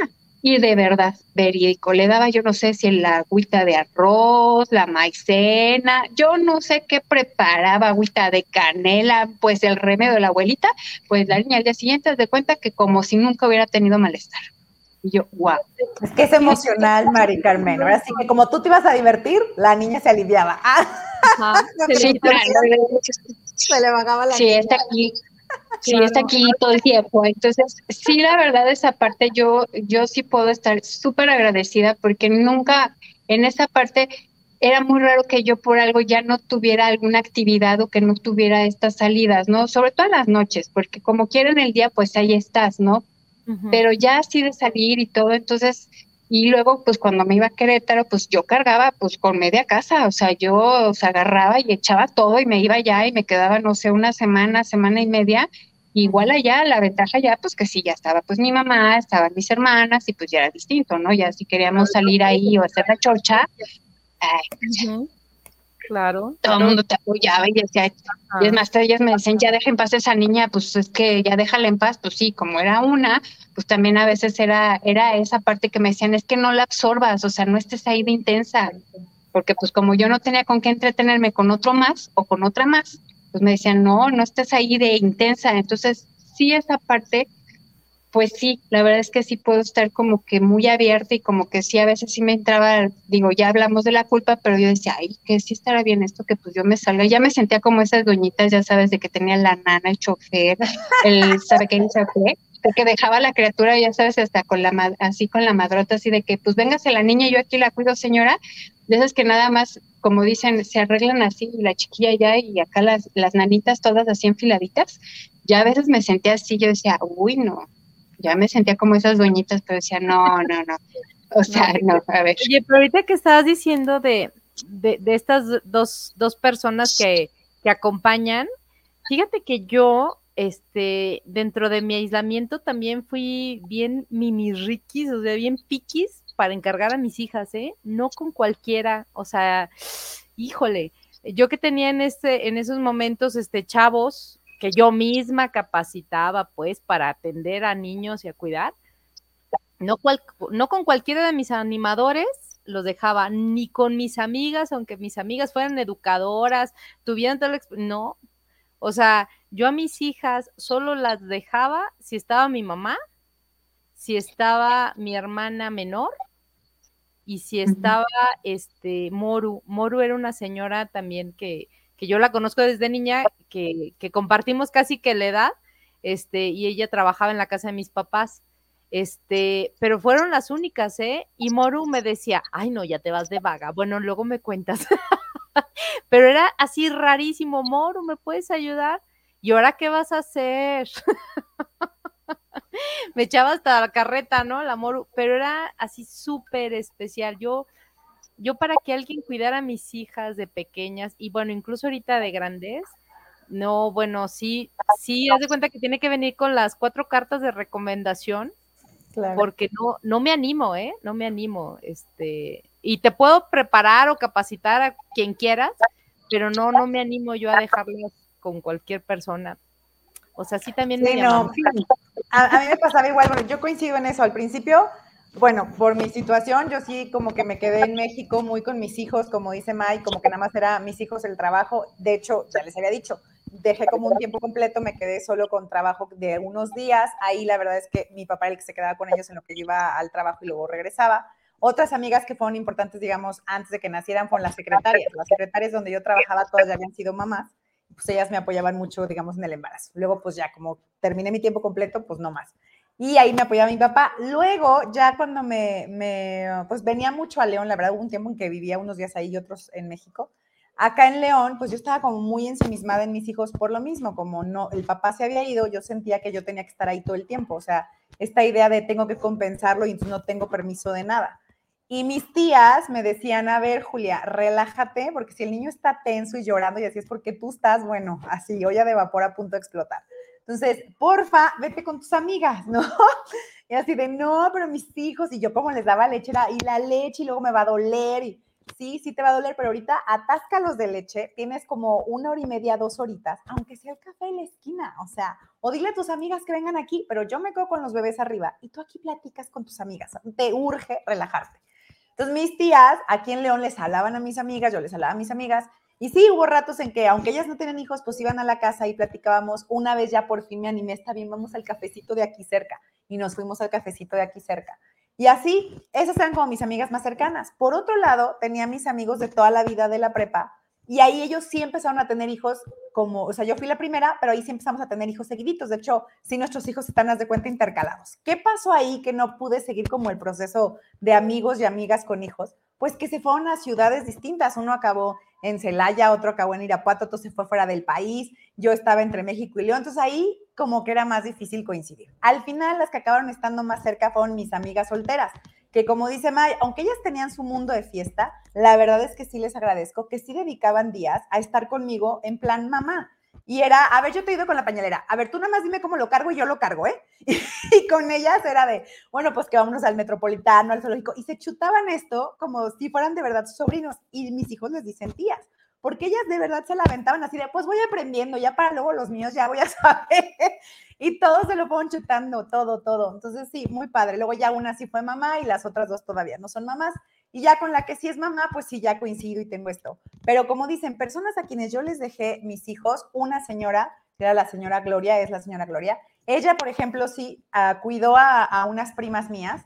y de verdad, verídico, le daba yo no sé si la agüita de arroz, la maicena, yo no sé qué preparaba, agüita de canela, pues el remedio de la abuelita, pues la niña al día siguiente de cuenta que como si nunca hubiera tenido malestar. Y yo, wow. Es que es emocional, Mari Carmen. Ahora sí que como tú te ibas a divertir, la niña se aliviaba. sí, Se le bajaba la Sí, está aquí sí está aquí todo el tiempo. Entonces, sí, la verdad, esa parte yo, yo sí puedo estar súper agradecida porque nunca en esa parte era muy raro que yo por algo ya no tuviera alguna actividad o que no tuviera estas salidas, ¿no? Sobre todo en las noches, porque como quieren el día, pues ahí estás, ¿no? Pero ya así de salir y todo, entonces y luego, pues cuando me iba a Querétaro, pues yo cargaba pues con media casa, o sea, yo o agarraba y echaba todo y me iba allá y me quedaba, no sé, una semana, semana y media. Igual allá, la ventaja ya, pues que sí, ya estaba pues mi mamá, estaban mis hermanas y pues ya era distinto, ¿no? Ya si queríamos salir ahí o hacer la chorcha, ay, Claro. Todo el mundo te apoyaba y decía, y es más, ellas me decían, ya dejen en paz a esa niña, pues es que ya déjala en paz, pues sí, como era una, pues también a veces era, era esa parte que me decían, es que no la absorbas, o sea, no estés ahí de intensa, porque pues como yo no tenía con qué entretenerme con otro más o con otra más, pues me decían, no, no estés ahí de intensa, entonces sí esa parte pues sí, la verdad es que sí puedo estar como que muy abierta y como que sí, a veces sí me entraba, digo, ya hablamos de la culpa, pero yo decía, ay, que sí estará bien esto, que pues yo me salga. Ya me sentía como esas doñitas, ya sabes, de que tenía la nana, el chofer, el sabe qué, sabe qué, que dejaba la criatura, ya sabes, hasta con la, así con la madrota, así de que pues véngase la niña, yo aquí la cuido, señora, de esas que nada más, como dicen, se arreglan así, la chiquilla ya y acá las, las nanitas todas así enfiladitas. Ya a veces me sentía así, yo decía, uy, no, ya me sentía como esas dueñitas, pero decía, no, no, no. O sea, no, a ver. Oye, pero ahorita que estabas diciendo de, de, estas dos, dos personas que, que acompañan, fíjate que yo, este, dentro de mi aislamiento también fui bien mini riquis, o sea, bien piquis para encargar a mis hijas, ¿eh? No con cualquiera, o sea, híjole, yo que tenía en este, en esos momentos, este, chavos, que yo misma capacitaba pues para atender a niños y a cuidar. No, no con cualquiera de mis animadores los dejaba, ni con mis amigas, aunque mis amigas fueran educadoras, tuvieran el... No, o sea, yo a mis hijas solo las dejaba si estaba mi mamá, si estaba mi hermana menor y si estaba este Moru. Moru era una señora también que, que yo la conozco desde niña, que, que, compartimos casi que la edad, este, y ella trabajaba en la casa de mis papás. Este, pero fueron las únicas, ¿eh? Y Moru me decía, ay, no, ya te vas de vaga. Bueno, luego me cuentas. pero era así rarísimo, Moru, ¿me puedes ayudar? ¿Y ahora qué vas a hacer? me echaba hasta la carreta, ¿no? La Moru, pero era así súper especial. Yo, yo para que alguien cuidara a mis hijas de pequeñas y bueno, incluso ahorita de grandes, no, bueno, sí, sí, haz de cuenta que tiene que venir con las cuatro cartas de recomendación, porque no, no me animo, ¿eh? No me animo, este, y te puedo preparar o capacitar a quien quieras, pero no, no me animo yo a dejarlas con cualquier persona. O sea, sí también me no. A, mí me pasaba igual, bueno, yo coincido en eso. Al principio, bueno, por mi situación, yo sí como que me quedé en México muy con mis hijos, como dice Mai, como que nada más era mis hijos el trabajo. De hecho, ya les había dicho, dejé como un tiempo completo, me quedé solo con trabajo de unos días. Ahí la verdad es que mi papá era el que se quedaba con ellos en lo que iba al trabajo y luego regresaba. Otras amigas que fueron importantes, digamos, antes de que nacieran fueron las secretarias. Las secretarias donde yo trabajaba, todas ya habían sido mamás. Pues ellas me apoyaban mucho, digamos, en el embarazo. Luego, pues ya como terminé mi tiempo completo, pues no más. Y ahí me apoyaba mi papá. Luego, ya cuando me, me, pues venía mucho a León, la verdad, hubo un tiempo en que vivía unos días ahí y otros en México. Acá en León, pues yo estaba como muy ensimismada en mis hijos por lo mismo, como no, el papá se había ido, yo sentía que yo tenía que estar ahí todo el tiempo, o sea, esta idea de tengo que compensarlo y no tengo permiso de nada. Y mis tías me decían, a ver, Julia, relájate, porque si el niño está tenso y llorando y así es porque tú estás, bueno, así, olla de vapor a punto de explotar. Entonces, porfa, vete con tus amigas, ¿no? Y así de, no, pero mis hijos, y yo como les daba leche, era, y la leche, y luego me va a doler, y sí, sí te va a doler, pero ahorita atáscalos de leche, tienes como una hora y media, dos horitas, aunque sea el café en la esquina, o sea, o dile a tus amigas que vengan aquí, pero yo me quedo con los bebés arriba, y tú aquí platicas con tus amigas, te urge relajarte. Entonces mis tías aquí en León les hablaban a mis amigas, yo les hablaba a mis amigas, y sí, hubo ratos en que, aunque ellas no tienen hijos, pues iban a la casa y platicábamos. Una vez ya por fin me animé, está bien, vamos al cafecito de aquí cerca. Y nos fuimos al cafecito de aquí cerca. Y así, esas eran como mis amigas más cercanas. Por otro lado, tenía mis amigos de toda la vida de la prepa, y ahí ellos sí empezaron a tener hijos como, o sea, yo fui la primera, pero ahí sí empezamos a tener hijos seguiditos. De hecho, sí nuestros hijos están, haz de cuenta, intercalados. ¿Qué pasó ahí que no pude seguir como el proceso de amigos y amigas con hijos? Pues que se fueron a ciudades distintas. Uno acabó en Celaya, otro acabó en Irapuato, otro se fue fuera del país. Yo estaba entre México y León. Entonces ahí como que era más difícil coincidir. Al final, las que acabaron estando más cerca fueron mis amigas solteras que como dice May, aunque ellas tenían su mundo de fiesta, la verdad es que sí les agradezco que sí dedicaban días a estar conmigo en plan mamá. Y era, a ver, yo te ido con la pañalera, a ver, tú nada más dime cómo lo cargo y yo lo cargo, ¿eh? Y, con ellas era de, bueno, pues que vámonos al metropolitano, al zoológico, y se chutaban esto como si fueran de verdad sobrinos, y mis hijos les dicen tías, porque ellas de verdad se la aventaban así de, pues voy aprendiendo, ya para luego los míos ya voy a saber. Y todos se lo fueron chutando, todo, todo. Entonces sí, muy padre. Luego ya una sí fue mamá y las otras dos todavía no son mamás. Y ya con la que sí es mamá, pues sí, ya coincido y tengo esto. Pero como dicen, personas a quienes yo les dejé mis hijos, una señora, que era la señora Gloria, es la señora Gloria, ella, por ejemplo, sí uh, cuidó a, a unas primas mías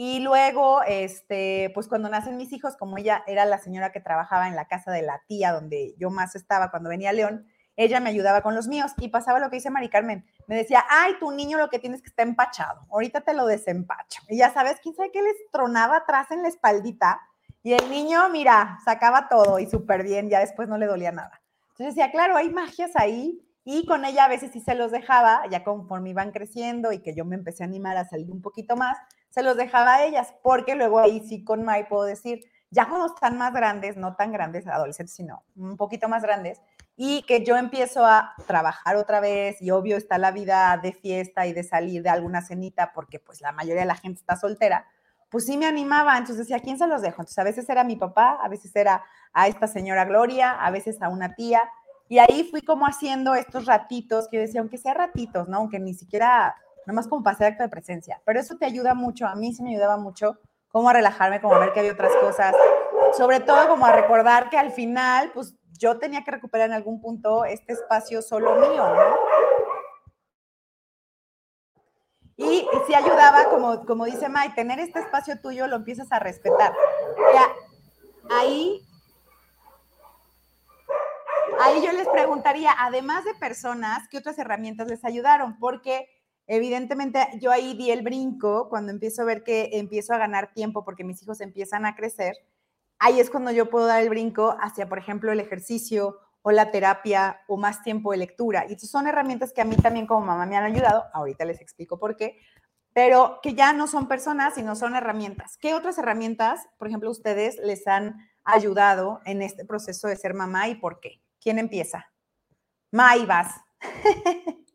y luego, este, pues cuando nacen mis hijos, como ella era la señora que trabajaba en la casa de la tía donde yo más estaba cuando venía León, ella me ayudaba con los míos y pasaba lo que dice Mari Carmen. Me decía, ay, tu niño lo que tienes que está empachado. Ahorita te lo desempacho. Y ya sabes, quién sabe qué les tronaba atrás en la espaldita. Y el niño, mira, sacaba todo y súper bien, ya después no le dolía nada. Entonces decía, claro, hay magias ahí. Y con ella a veces sí se los dejaba, ya conforme iban creciendo y que yo me empecé a animar a salir un poquito más, se los dejaba a ellas, porque luego ahí sí con Mai puedo decir, ya cuando están más grandes, no tan grandes, adolescentes, sino un poquito más grandes, y que yo empiezo a trabajar otra vez y obvio está la vida de fiesta y de salir de alguna cenita porque pues la mayoría de la gente está soltera, pues sí me animaba, entonces decía, ¿a quién se los dejo? Entonces a veces era mi papá, a veces era a esta señora Gloria, a veces a una tía, y ahí fui como haciendo estos ratitos, que yo decía, aunque sea ratitos, ¿no? Aunque ni siquiera nomás como para hacer acto de presencia. Pero eso te ayuda mucho, a mí sí me ayudaba mucho, como a relajarme, como a ver que había otras cosas, sobre todo como a recordar que al final, pues yo tenía que recuperar en algún punto este espacio solo mío, ¿no? Y, sí ayudaba, como, como dice Mai, tener este espacio tuyo lo empiezas a respetar. Ya, ahí, ahí yo les preguntaría, además de personas, ¿qué otras herramientas les ayudaron? Porque Evidentemente, yo ahí di el brinco cuando empiezo a ver que empiezo a ganar tiempo porque mis hijos empiezan a crecer. Ahí es cuando yo puedo dar el brinco hacia, por ejemplo, el ejercicio o la terapia o más tiempo de lectura. Y son herramientas que a mí también como mamá me han ayudado. Ahorita les explico por qué. Pero que ya no son personas, sino son herramientas. ¿Qué otras herramientas, por ejemplo, ustedes les han ayudado en este proceso de ser mamá y por qué? ¿Quién empieza? May, vas.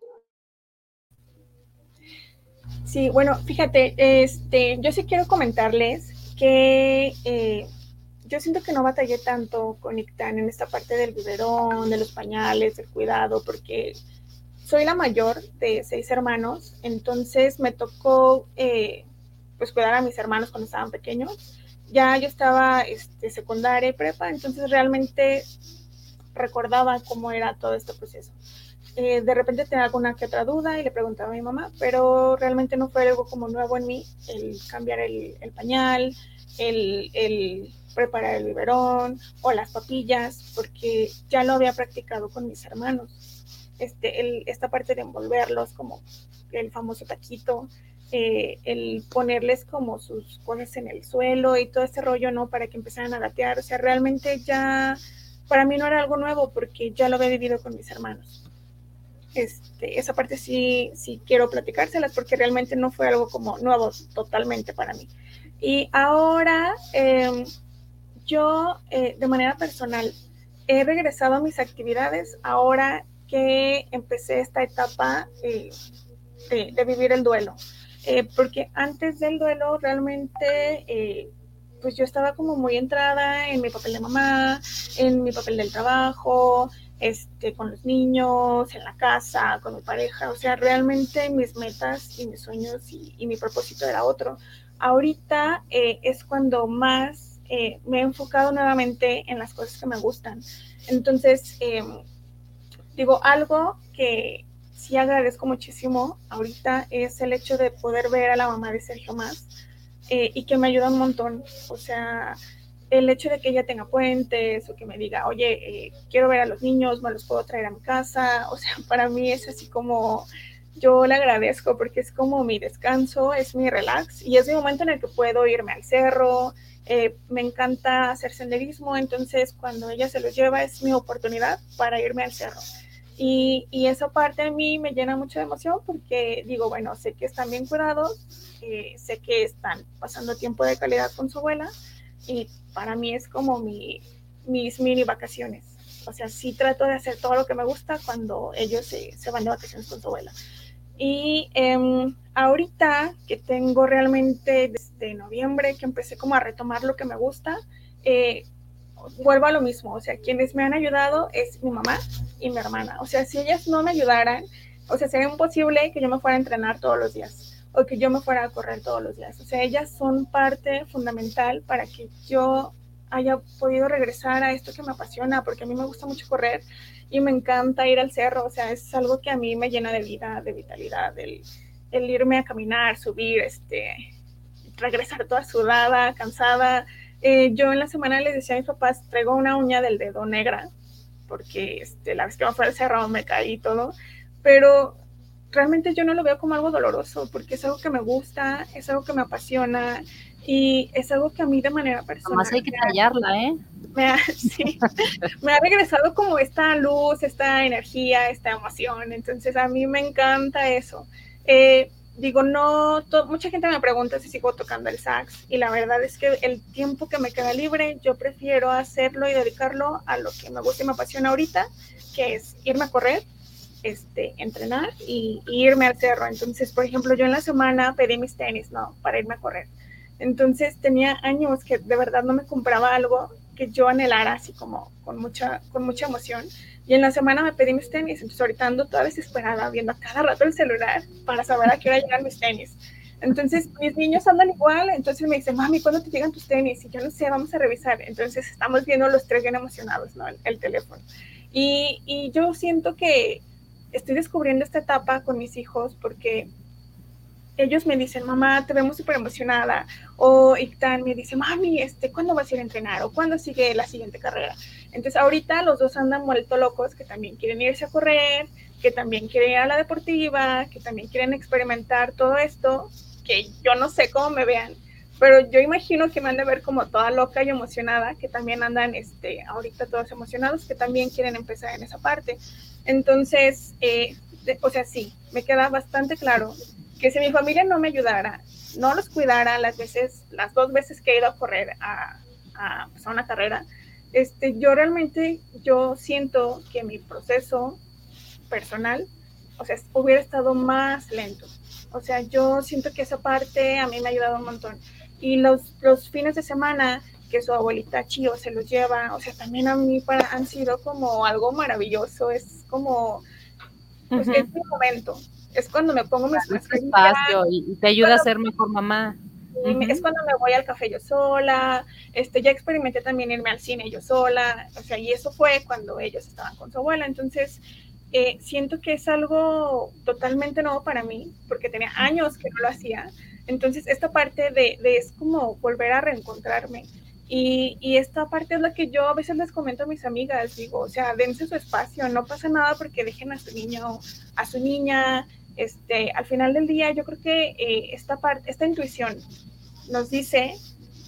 Sí, bueno, fíjate, este, yo sí quiero comentarles que eh, yo siento que no batallé tanto con Ictan en esta parte del biberón, de los pañales, del cuidado, porque soy la mayor de seis hermanos, entonces me tocó eh, pues cuidar a mis hermanos cuando estaban pequeños. Ya yo estaba este, secundaria y prepa, entonces realmente recordaba cómo era todo este proceso. Eh, de repente tenía alguna que otra duda y le preguntaba a mi mamá, pero realmente no fue algo como nuevo en mí, el cambiar el, pañal, el, el, preparar el biberón o las papillas, porque ya lo había practicado con mis hermanos. Este, el, esta parte de envolverlos como el famoso taquito, eh, el ponerles como sus cosas en el suelo y todo ese rollo, ¿no? Para que empezaran a gatear. O sea, realmente ya para mí no era algo nuevo porque ya lo había vivido con mis hermanos. Este, esa parte sí, sí quiero platicárselas porque realmente no fue algo como nuevo totalmente para mí. Y ahora eh, yo eh, de manera personal he regresado a mis actividades ahora que empecé esta etapa eh, de, de, vivir el duelo. Eh, porque antes del duelo realmente pues yo estaba como muy entrada en mi papel de mamá, en mi papel del trabajo, este, con los niños, en la casa, con mi pareja. O sea, realmente mis metas y mis sueños y, mi propósito era otro. Ahorita eh, es cuando más eh, me he enfocado nuevamente en las cosas que me gustan. Entonces, eh, digo, algo que sí agradezco muchísimo ahorita es el hecho de poder ver a la mamá de Sergio más eh, y que me ayuda un montón. O sea, el hecho de que ella tenga puentes o que me diga, oye, eh, quiero ver a los niños, me los puedo traer a mi casa. O sea, para mí es así como, yo le agradezco porque es como mi descanso, es mi relax y es mi momento en el que puedo irme al cerro. Eh, me encanta hacer senderismo, entonces cuando ella se los lleva es mi oportunidad para irme al cerro. Y, y, esa parte a mí me llena mucho de emoción porque digo, bueno, sé que están bien cuidados, eh, sé que están pasando tiempo de calidad con su abuela y para mí es como mi, mis mini vacaciones. O sea, sí trato de hacer todo lo que me gusta cuando ellos se, se van de vacaciones con su abuela. Y eh, ahorita que tengo realmente desde noviembre que empecé como a retomar lo que me gusta, eh, vuelvo a lo mismo, o sea, quienes me han ayudado es mi mamá y mi hermana. O sea, si ellas no me ayudaran, o sea, sería imposible que yo me fuera a entrenar todos los días o que yo me fuera a correr todos los días. O sea, ellas son parte fundamental para que yo haya podido regresar a esto que me apasiona, porque a mí me gusta mucho correr y me encanta ir al cerro, o sea, es algo que a mí me llena de vida, de vitalidad, el, el irme a caminar, subir, este, regresar toda sudada, cansada, eh, yo en la semana les decía a mis papás, traigo una uña del dedo negra, porque este, la vez que me fue al cerro me caí y todo, pero realmente yo no lo veo como algo doloroso, porque es algo que me gusta, es algo que me apasiona y es algo que a mí de manera personal... Más hay que tallarla, ¿eh? Me ha, sí, me ha regresado como esta luz, esta energía, esta emoción, entonces a mí me encanta eso. Eh, digo, no, mucha gente me pregunta si sigo tocando el sax y la verdad es que el tiempo que me queda libre, yo prefiero hacerlo y dedicarlo a lo que me gusta y me apasiona ahorita, que es irme a correr, este, entrenar y, irme al cerro. Entonces, por ejemplo, yo en la semana pedí mis tenis, ¿no? Para irme a correr. Entonces tenía años que de verdad no me compraba algo que yo anhelara así como con mucha, con mucha emoción. Y en la semana me pedí mis tenis, entonces ahorita ando toda desesperada viendo a cada rato el celular para saber a qué hora llegan mis tenis. Entonces mis niños andan igual, entonces me dicen, mami, ¿cuándo te llegan tus tenis? Y yo no sé, vamos a revisar. Entonces estamos viendo los tres bien emocionados, ¿no? El, el teléfono. Y, y yo siento que estoy descubriendo esta etapa con mis hijos porque ellos me dicen, mamá, te vemos súper emocionada. O Ictan me dice, mami, este, ¿cuándo vas a ir a entrenar? ¿O cuándo sigue la siguiente carrera? Entonces, ahorita los dos andan vuelto locos, que también quieren irse a correr, que también quieren ir a la deportiva, que también quieren experimentar todo esto, que yo no sé cómo me vean, pero yo imagino que me han de ver como toda loca y emocionada, que también andan este, ahorita todos emocionados, que también quieren empezar en esa parte. Entonces, eh, o sea, sí, me queda bastante claro que si mi familia no me ayudara, no los cuidara las veces, las dos veces que he ido a correr a, a, pues a una carrera, este, yo realmente, yo siento que mi proceso personal, o sea, hubiera estado más lento. O sea, yo siento que esa parte a mí me ha ayudado un montón. Y los, los fines de semana que su abuelita Chio se los lleva, o sea, también a mí para, han sido como algo maravilloso, es como pues es mi momento, es cuando me pongo mis espacio y, te ayuda a ser mejor mamá. Es cuando me voy al café yo sola, este, ya experimenté también irme al cine yo sola, o sea, y eso fue cuando ellos estaban con su abuela, entonces eh, siento que es algo totalmente nuevo para mí, porque tenía años que no lo hacía. Entonces, esta parte de, es como volver a reencontrarme. Y, esta parte es la que yo a veces les comento a mis amigas, digo, o sea, dense su espacio, no pasa nada porque dejen a su niño, a su niña, este, al final del día yo creo que eh, esta parte, esta intuición nos dice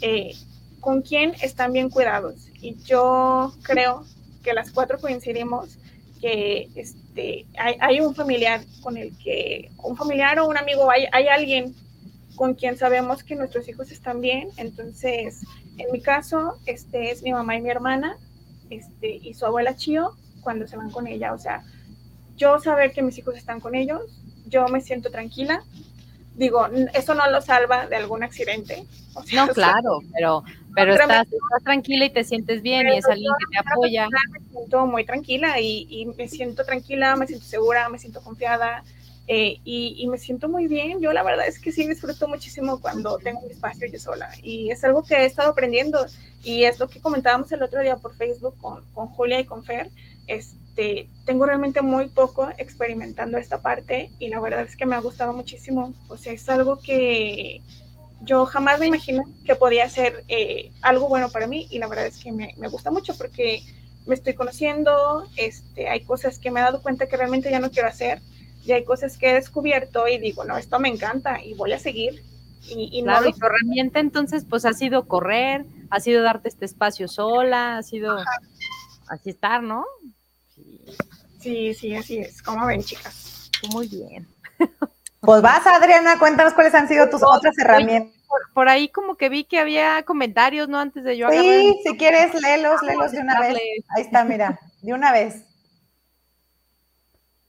eh, con quién están bien cuidados. Y yo creo que las cuatro coincidimos que este, hay, un familiar con el que, un familiar o un amigo, hay, hay alguien con quien sabemos que nuestros hijos están bien. Entonces, en mi caso, este es mi mamá y mi hermana, este, y su abuela Chio cuando se van con ella. O sea, yo saber que mis hijos están con ellos, yo me siento tranquila. Digo, eso no lo salva de algún accidente. no, claro, pero pero estás, tranquila y te sientes bien y es alguien que te apoya. Me siento muy tranquila y, me siento tranquila, me siento segura, me siento confiada eh, y, me siento muy bien. Yo la verdad es que sí disfruto muchísimo cuando tengo mi espacio yo sola y es algo que he estado aprendiendo y es lo que comentábamos el otro día por Facebook con, con Julia y con Fer. Este, tengo realmente muy poco experimentando esta parte y la verdad es que me ha gustado muchísimo. O sea, es algo que yo jamás me imaginé que podía ser eh, algo bueno para mí y la verdad es que me, gusta mucho porque me estoy conociendo, este, hay cosas que me he dado cuenta que realmente ya no quiero hacer y hay cosas que he descubierto y digo, no, esto me encanta y voy a seguir. Y, claro, y tu herramienta entonces pues ha sido correr, ha sido darte este espacio sola, ha sido así estar, ¿no? Sí. sí, así es. como ven, chicas? Muy bien. Pues vas, Adriana, cuéntanos cuáles han sido tus otras herramientas. Por, ahí como que vi que había comentarios, ¿no? Antes de yo Sí, si quieres, léelos, léelos de una vez. Ahí está, mira, de una vez.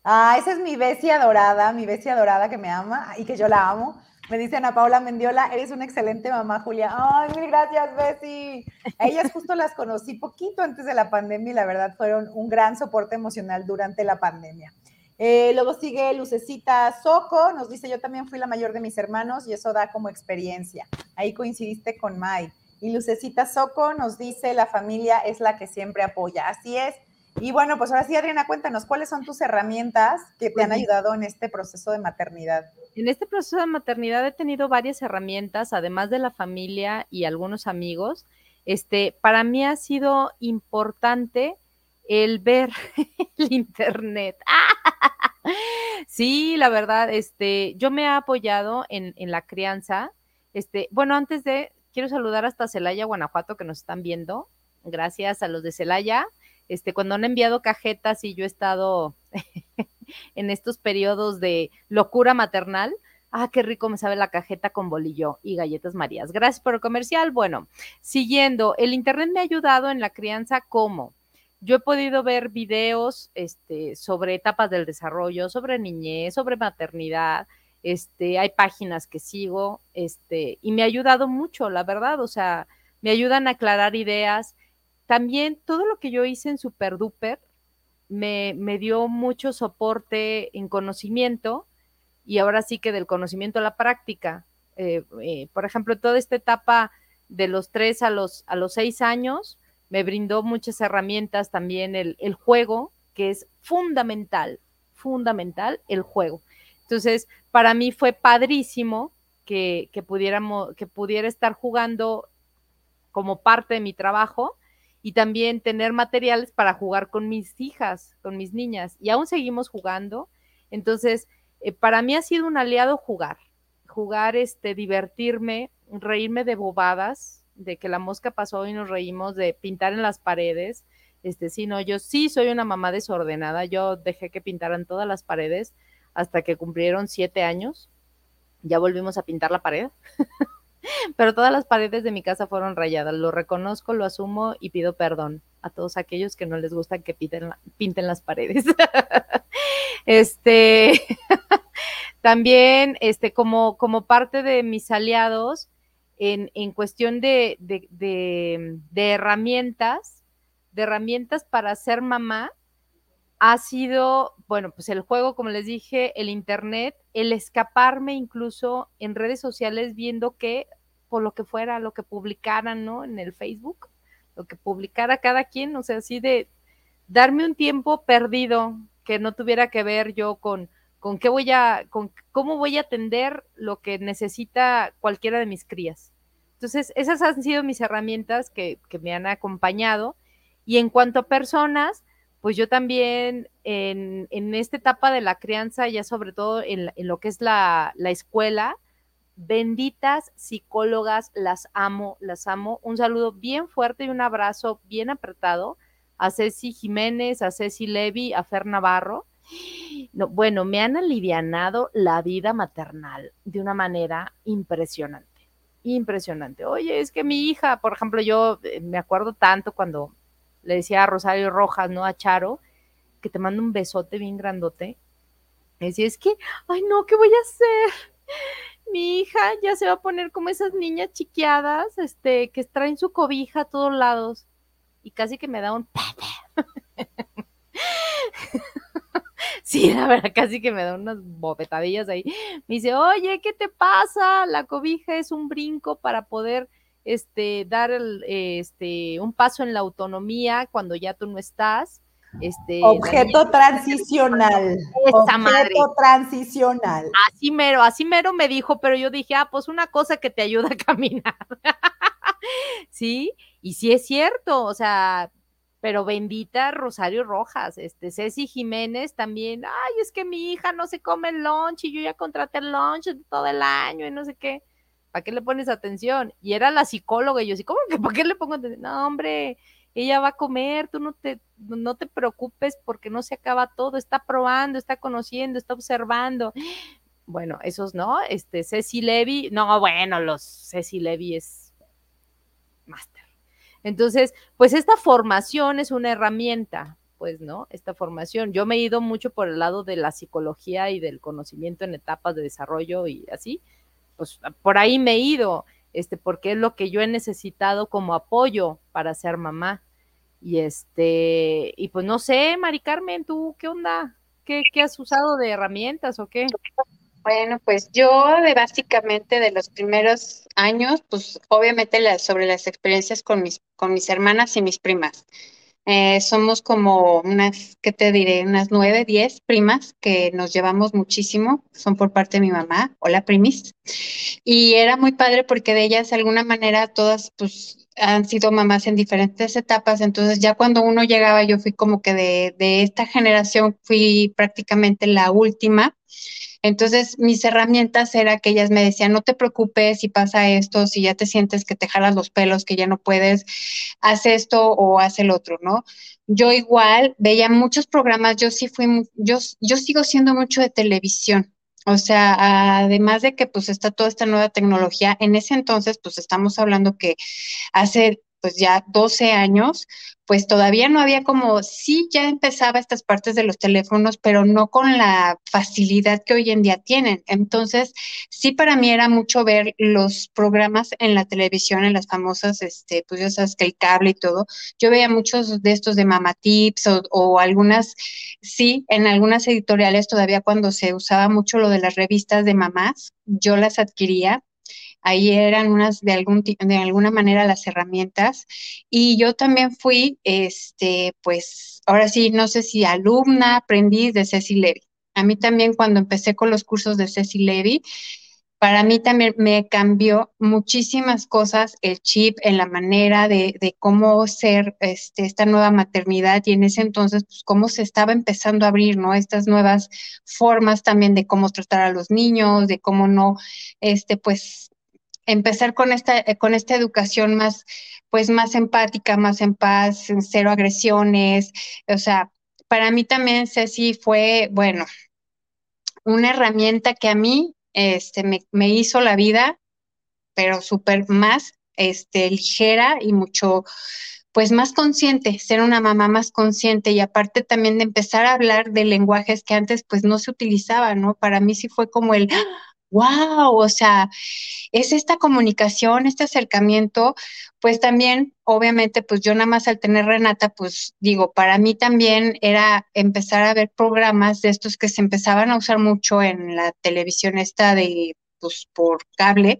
Ah, esa es mi besia dorada, mi besia dorada que me ama y que yo la amo. Me dice Ana Paula Mendiola, eres una excelente mamá, Julia. Ay, mil gracias, Bessie. A ellas justo las conocí poquito antes de la pandemia y la verdad fueron un gran soporte emocional durante la pandemia. Eh, luego sigue Lucecita Soco, nos dice, yo también fui la mayor de mis hermanos y eso da como experiencia. Ahí coincidiste con Mai. Y Lucecita Soco nos dice, la familia es la que siempre apoya. Así es. Y bueno, pues ahora sí, Adriana, cuéntanos, ¿cuáles son tus herramientas que te han ayudado en este proceso de maternidad? En este proceso de maternidad he tenido varias herramientas, además de la familia y algunos amigos. Este, para mí ha sido importante el ver el internet. Sí, la verdad, este, yo me he apoyado en, en, la crianza. Este, bueno, antes de, quiero saludar hasta Celaya, Guanajuato, que nos están viendo. Gracias a los de Celaya. Este, cuando han enviado cajetas y yo he estado en estos periodos de locura maternal, ah, qué rico me sabe la cajeta con bolillo y galletas marías. Gracias por el comercial. Bueno, siguiendo, el Internet me ha ayudado en la crianza como yo he podido ver videos este, sobre etapas del desarrollo, sobre niñez, sobre maternidad. Este, hay páginas que sigo, y me ha ayudado mucho, la verdad, o sea, me ayudan a aclarar ideas. También todo lo que yo hice en Super Duper me, me dio mucho soporte en conocimiento y ahora sí que del conocimiento a la práctica. Eh, eh, por ejemplo, toda esta etapa de los tres a los, a los seis años, me brindó muchas herramientas también el, juego, que es fundamental, fundamental el juego. Entonces, para mí fue padrísimo que, pudiéramos, que pudiera estar jugando como parte de mi trabajo y también tener materiales para jugar con mis hijas, con mis niñas. Y aún seguimos jugando. Entonces, eh, para mí ha sido un aliado jugar, jugar, este, divertirme, reírme de bobadas, de que la mosca pasó y nos reímos de pintar en las paredes. Este, sí, no, yo sí soy una mamá desordenada. Yo dejé que pintaran todas las paredes hasta que cumplieron siete años. Ya volvimos a pintar la pared. Pero todas las paredes de mi casa fueron rayadas. Lo reconozco, lo asumo y pido perdón a todos aquellos que no les gusta que pinten, las paredes. este, también, este, como, como parte de mis aliados, en, cuestión de, herramientas, de herramientas para ser mamá, ha sido, bueno, pues el juego, como les dije, el internet, el escaparme incluso en redes sociales viendo que por lo que fuera, lo que publicaran, ¿no? En el Facebook, lo que publicara cada quien, o sea, así de darme un tiempo perdido que no tuviera que ver yo con con qué voy a, con cómo voy a atender lo que necesita cualquiera de mis crías. Entonces, esas han sido mis herramientas que, que me han acompañado. Y en cuanto a personas, pues yo también en, en, esta etapa de la crianza, ya sobre todo en, en lo que es la, la, escuela, benditas psicólogas, las amo, las amo. Un saludo bien fuerte y un abrazo bien apretado a Ceci Jiménez, a Ceci Levy, a Fer Navarro. No, bueno, me han alivianado la vida maternal de una manera impresionante, impresionante. Oye, es que mi hija, por ejemplo, yo eh, me acuerdo tanto cuando le decía a Rosario Rojas, ¿no? A Charo, que te mando un besote bien grandote. Me decía, es que, ay, no, ¿qué voy a hacer? Mi hija ya se va a poner como esas niñas chiquiadas, este, que traen su cobija a todos lados. Y casi que me da un... sí, la verdad, casi que me da unas bofetadillas ahí. Me dice, oye, ¿qué te pasa? La cobija es un brinco para poder este, dar el, este, un paso en la autonomía cuando ya tú no estás. Este, objeto transicional. Objeto transicional. Así mero, así mero me dijo, pero yo dije, ah, pues una cosa que te ayuda a caminar. sí, y sí es cierto, o sea, pero bendita Rosario Rojas, este, Ceci Jiménez también, ay, es que mi hija no se come el lunch y yo ya contraté el lunch todo el año y no sé qué. ¿Para qué le pones atención? Y era la psicóloga y yo así, ¿cómo que para qué le pongo atención? No, hombre, ella va a comer, tú no te, no te preocupes porque no se acaba todo, está probando, está conociendo, está observando. Bueno, esos no, este, Ceci Levy, no, bueno, los Ceci Levy es máster. Entonces, pues esta formación es una herramienta, pues, ¿no? Esta formación. Yo me he ido mucho por el lado de la psicología y del conocimiento en etapas de desarrollo y así, pues por ahí me he ido, este, porque es lo que yo he necesitado como apoyo para ser mamá. Y este, y pues no sé, Mari Carmen, ¿tú qué onda? ¿Qué, qué has usado de herramientas o qué? Bueno, pues yo de básicamente de los primeros años, pues obviamente sobre las experiencias con mis, con mis hermanas y mis primas. Eh, somos como unas, ¿qué te diré? Unas nueve, diez primas que nos llevamos muchísimo, son por parte de mi mamá, hola primis. Y era muy padre porque de ellas de alguna manera todas pues han sido mamás en diferentes etapas, entonces ya cuando uno llegaba yo fui como que de, de esta generación fui prácticamente la última entonces, mis herramientas era que ellas me decían, no te preocupes si pasa esto, si ya te sientes que te jalas los pelos, que ya no puedes, haz esto o haz el otro, ¿no? Yo igual veía muchos programas, yo sí fui, yo, yo sigo siendo mucho de televisión. O sea, además de que pues está toda esta nueva tecnología, en ese entonces pues estamos hablando que hace pues ya 12 años, pues todavía no había como, sí, ya empezaba estas partes de los teléfonos, pero no con la facilidad que hoy en día tienen. Entonces, sí, para mí era mucho ver los programas en la televisión, en las famosas, este, pues ya sabes que el cable y todo. Yo veía muchos de estos de Mama Tips o, o algunas, sí, en algunas editoriales todavía cuando se usaba mucho lo de las revistas de mamás, yo las adquiría ahí eran unas de, algún, de alguna manera las herramientas. Y yo también fui, este, pues, ahora sí, no sé si alumna, aprendiz de Ceci Levy. A mí también cuando empecé con los cursos de Ceci Levy, para mí también me cambió muchísimas cosas el chip en la manera de, de, cómo ser este, esta nueva maternidad y en ese entonces, pues cómo se estaba empezando a abrir, ¿no? Estas nuevas formas también de cómo tratar a los niños, de cómo no, este, pues empezar con esta, eh, con esta educación más, pues más empática, más en paz, cero agresiones. O sea, para mí también Ceci fue, bueno, una herramienta que a mí este, me, me hizo la vida, pero súper más este, ligera y mucho, pues más consciente, ser una mamá más consciente y aparte también de empezar a hablar de lenguajes que antes pues no se utilizaban, ¿no? Para mí sí fue como el, wow, o sea, es esta comunicación, este acercamiento, pues también, obviamente, pues yo nada más al tener Renata, pues digo, para mí también era empezar a ver programas de estos que se empezaban a usar mucho en la televisión esta de pues, por cable,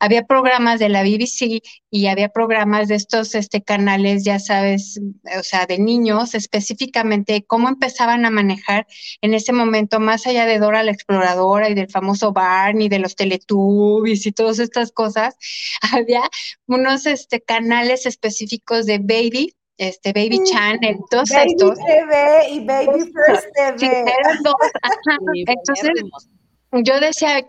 había programas de la BBC y había programas de estos este, canales, ya sabes, o sea, de niños específicamente, cómo empezaban a manejar en ese momento, más allá de Dora la Exploradora y del famoso Barney, de los Teletubbies y todas estas cosas, había unos este, canales específicos de Baby este Baby mm. Channel, todos Baby estos. TV y Baby First TV. Sí, eran dos. Entonces, yo decía,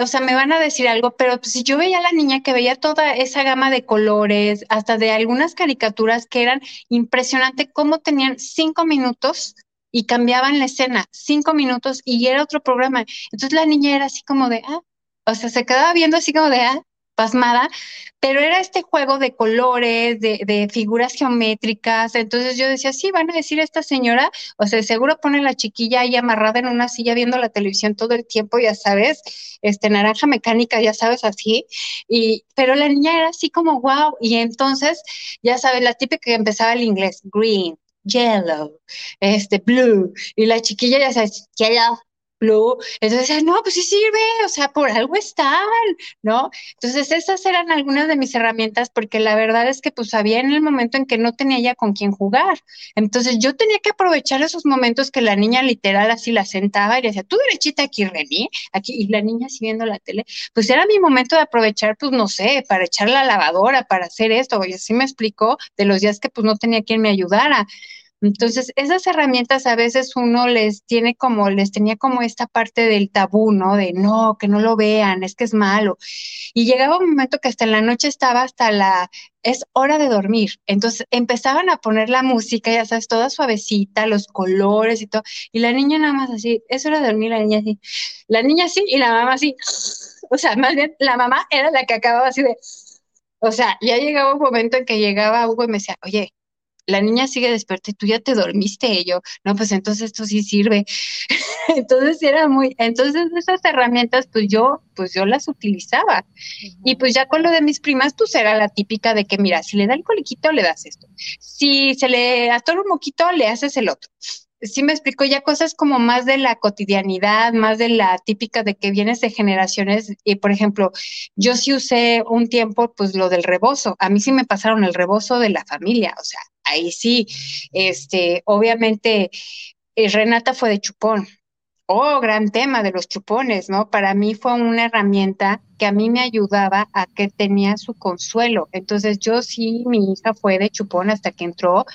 o sea, me van a decir algo, pero pues, si yo veía a la niña que veía toda esa gama de colores, hasta de algunas caricaturas que eran impresionante, cómo tenían cinco minutos y cambiaban la escena, cinco minutos y era otro programa. Entonces la niña era así como de, ah, o sea, se quedaba viendo así como de, ah, pasmada, pero era este juego de colores, de, figuras geométricas. Entonces yo decía, sí, van a decir esta señora, o sea, seguro pone la chiquilla ahí amarrada en una silla viendo la televisión todo el tiempo, ya sabes, este naranja mecánica, ya sabes, así. Y, pero la niña era así como, wow. Y entonces, ya sabes, la típica que empezaba el inglés, green, yellow, este, blue, y la chiquilla ya sabes, yellow, Blue. Entonces, no, pues sí sirve, o sea, por algo están, ¿no? Entonces, esas eran algunas de mis herramientas porque la verdad es que pues había en el momento en que no tenía ya con quién jugar. Entonces, yo tenía que aprovechar esos momentos que la niña literal así la sentaba y le decía, tú derechita aquí, Reni, aquí, y la niña así viendo la tele, pues era mi momento de aprovechar, pues no sé, para echar la lavadora, para hacer esto, y así me explicó de los días que pues no tenía quien me ayudara. Entonces, esas herramientas a veces uno les tiene como, les tenía como esta parte del tabú, ¿no? De no, que no lo vean, es que es malo. Y llegaba un momento que hasta en la noche estaba hasta la, es hora de dormir. Entonces empezaban a poner la música, ya sabes, toda suavecita, los colores y todo. Y la niña nada más así, es hora de dormir, la niña así. La niña así y la mamá así. O sea, más bien la mamá era la que acababa así de... O sea, ya llegaba un momento en que llegaba Hugo y me decía, oye, la niña sigue despierta y tú ya te dormiste y yo, no, pues entonces esto sí sirve. entonces era muy, entonces esas herramientas pues yo, pues yo las utilizaba. Y pues ya con lo de mis primas, pues era la típica de que, mira, si le da el coliquito, le das esto. Si se le atora un moquito, le haces el otro sí me explico ya cosas como más de la cotidianidad, más de la típica de que vienes de generaciones. Y por ejemplo, yo sí usé un tiempo, pues lo del rebozo. A mí sí me pasaron el rebozo de la familia. O sea, ahí sí, este, obviamente, eh, Renata fue de chupón. Oh, gran tema de los chupones, ¿no? Para mí fue una herramienta que a mí me ayudaba a que tenía su consuelo. Entonces yo sí, mi hija fue de chupón hasta que entró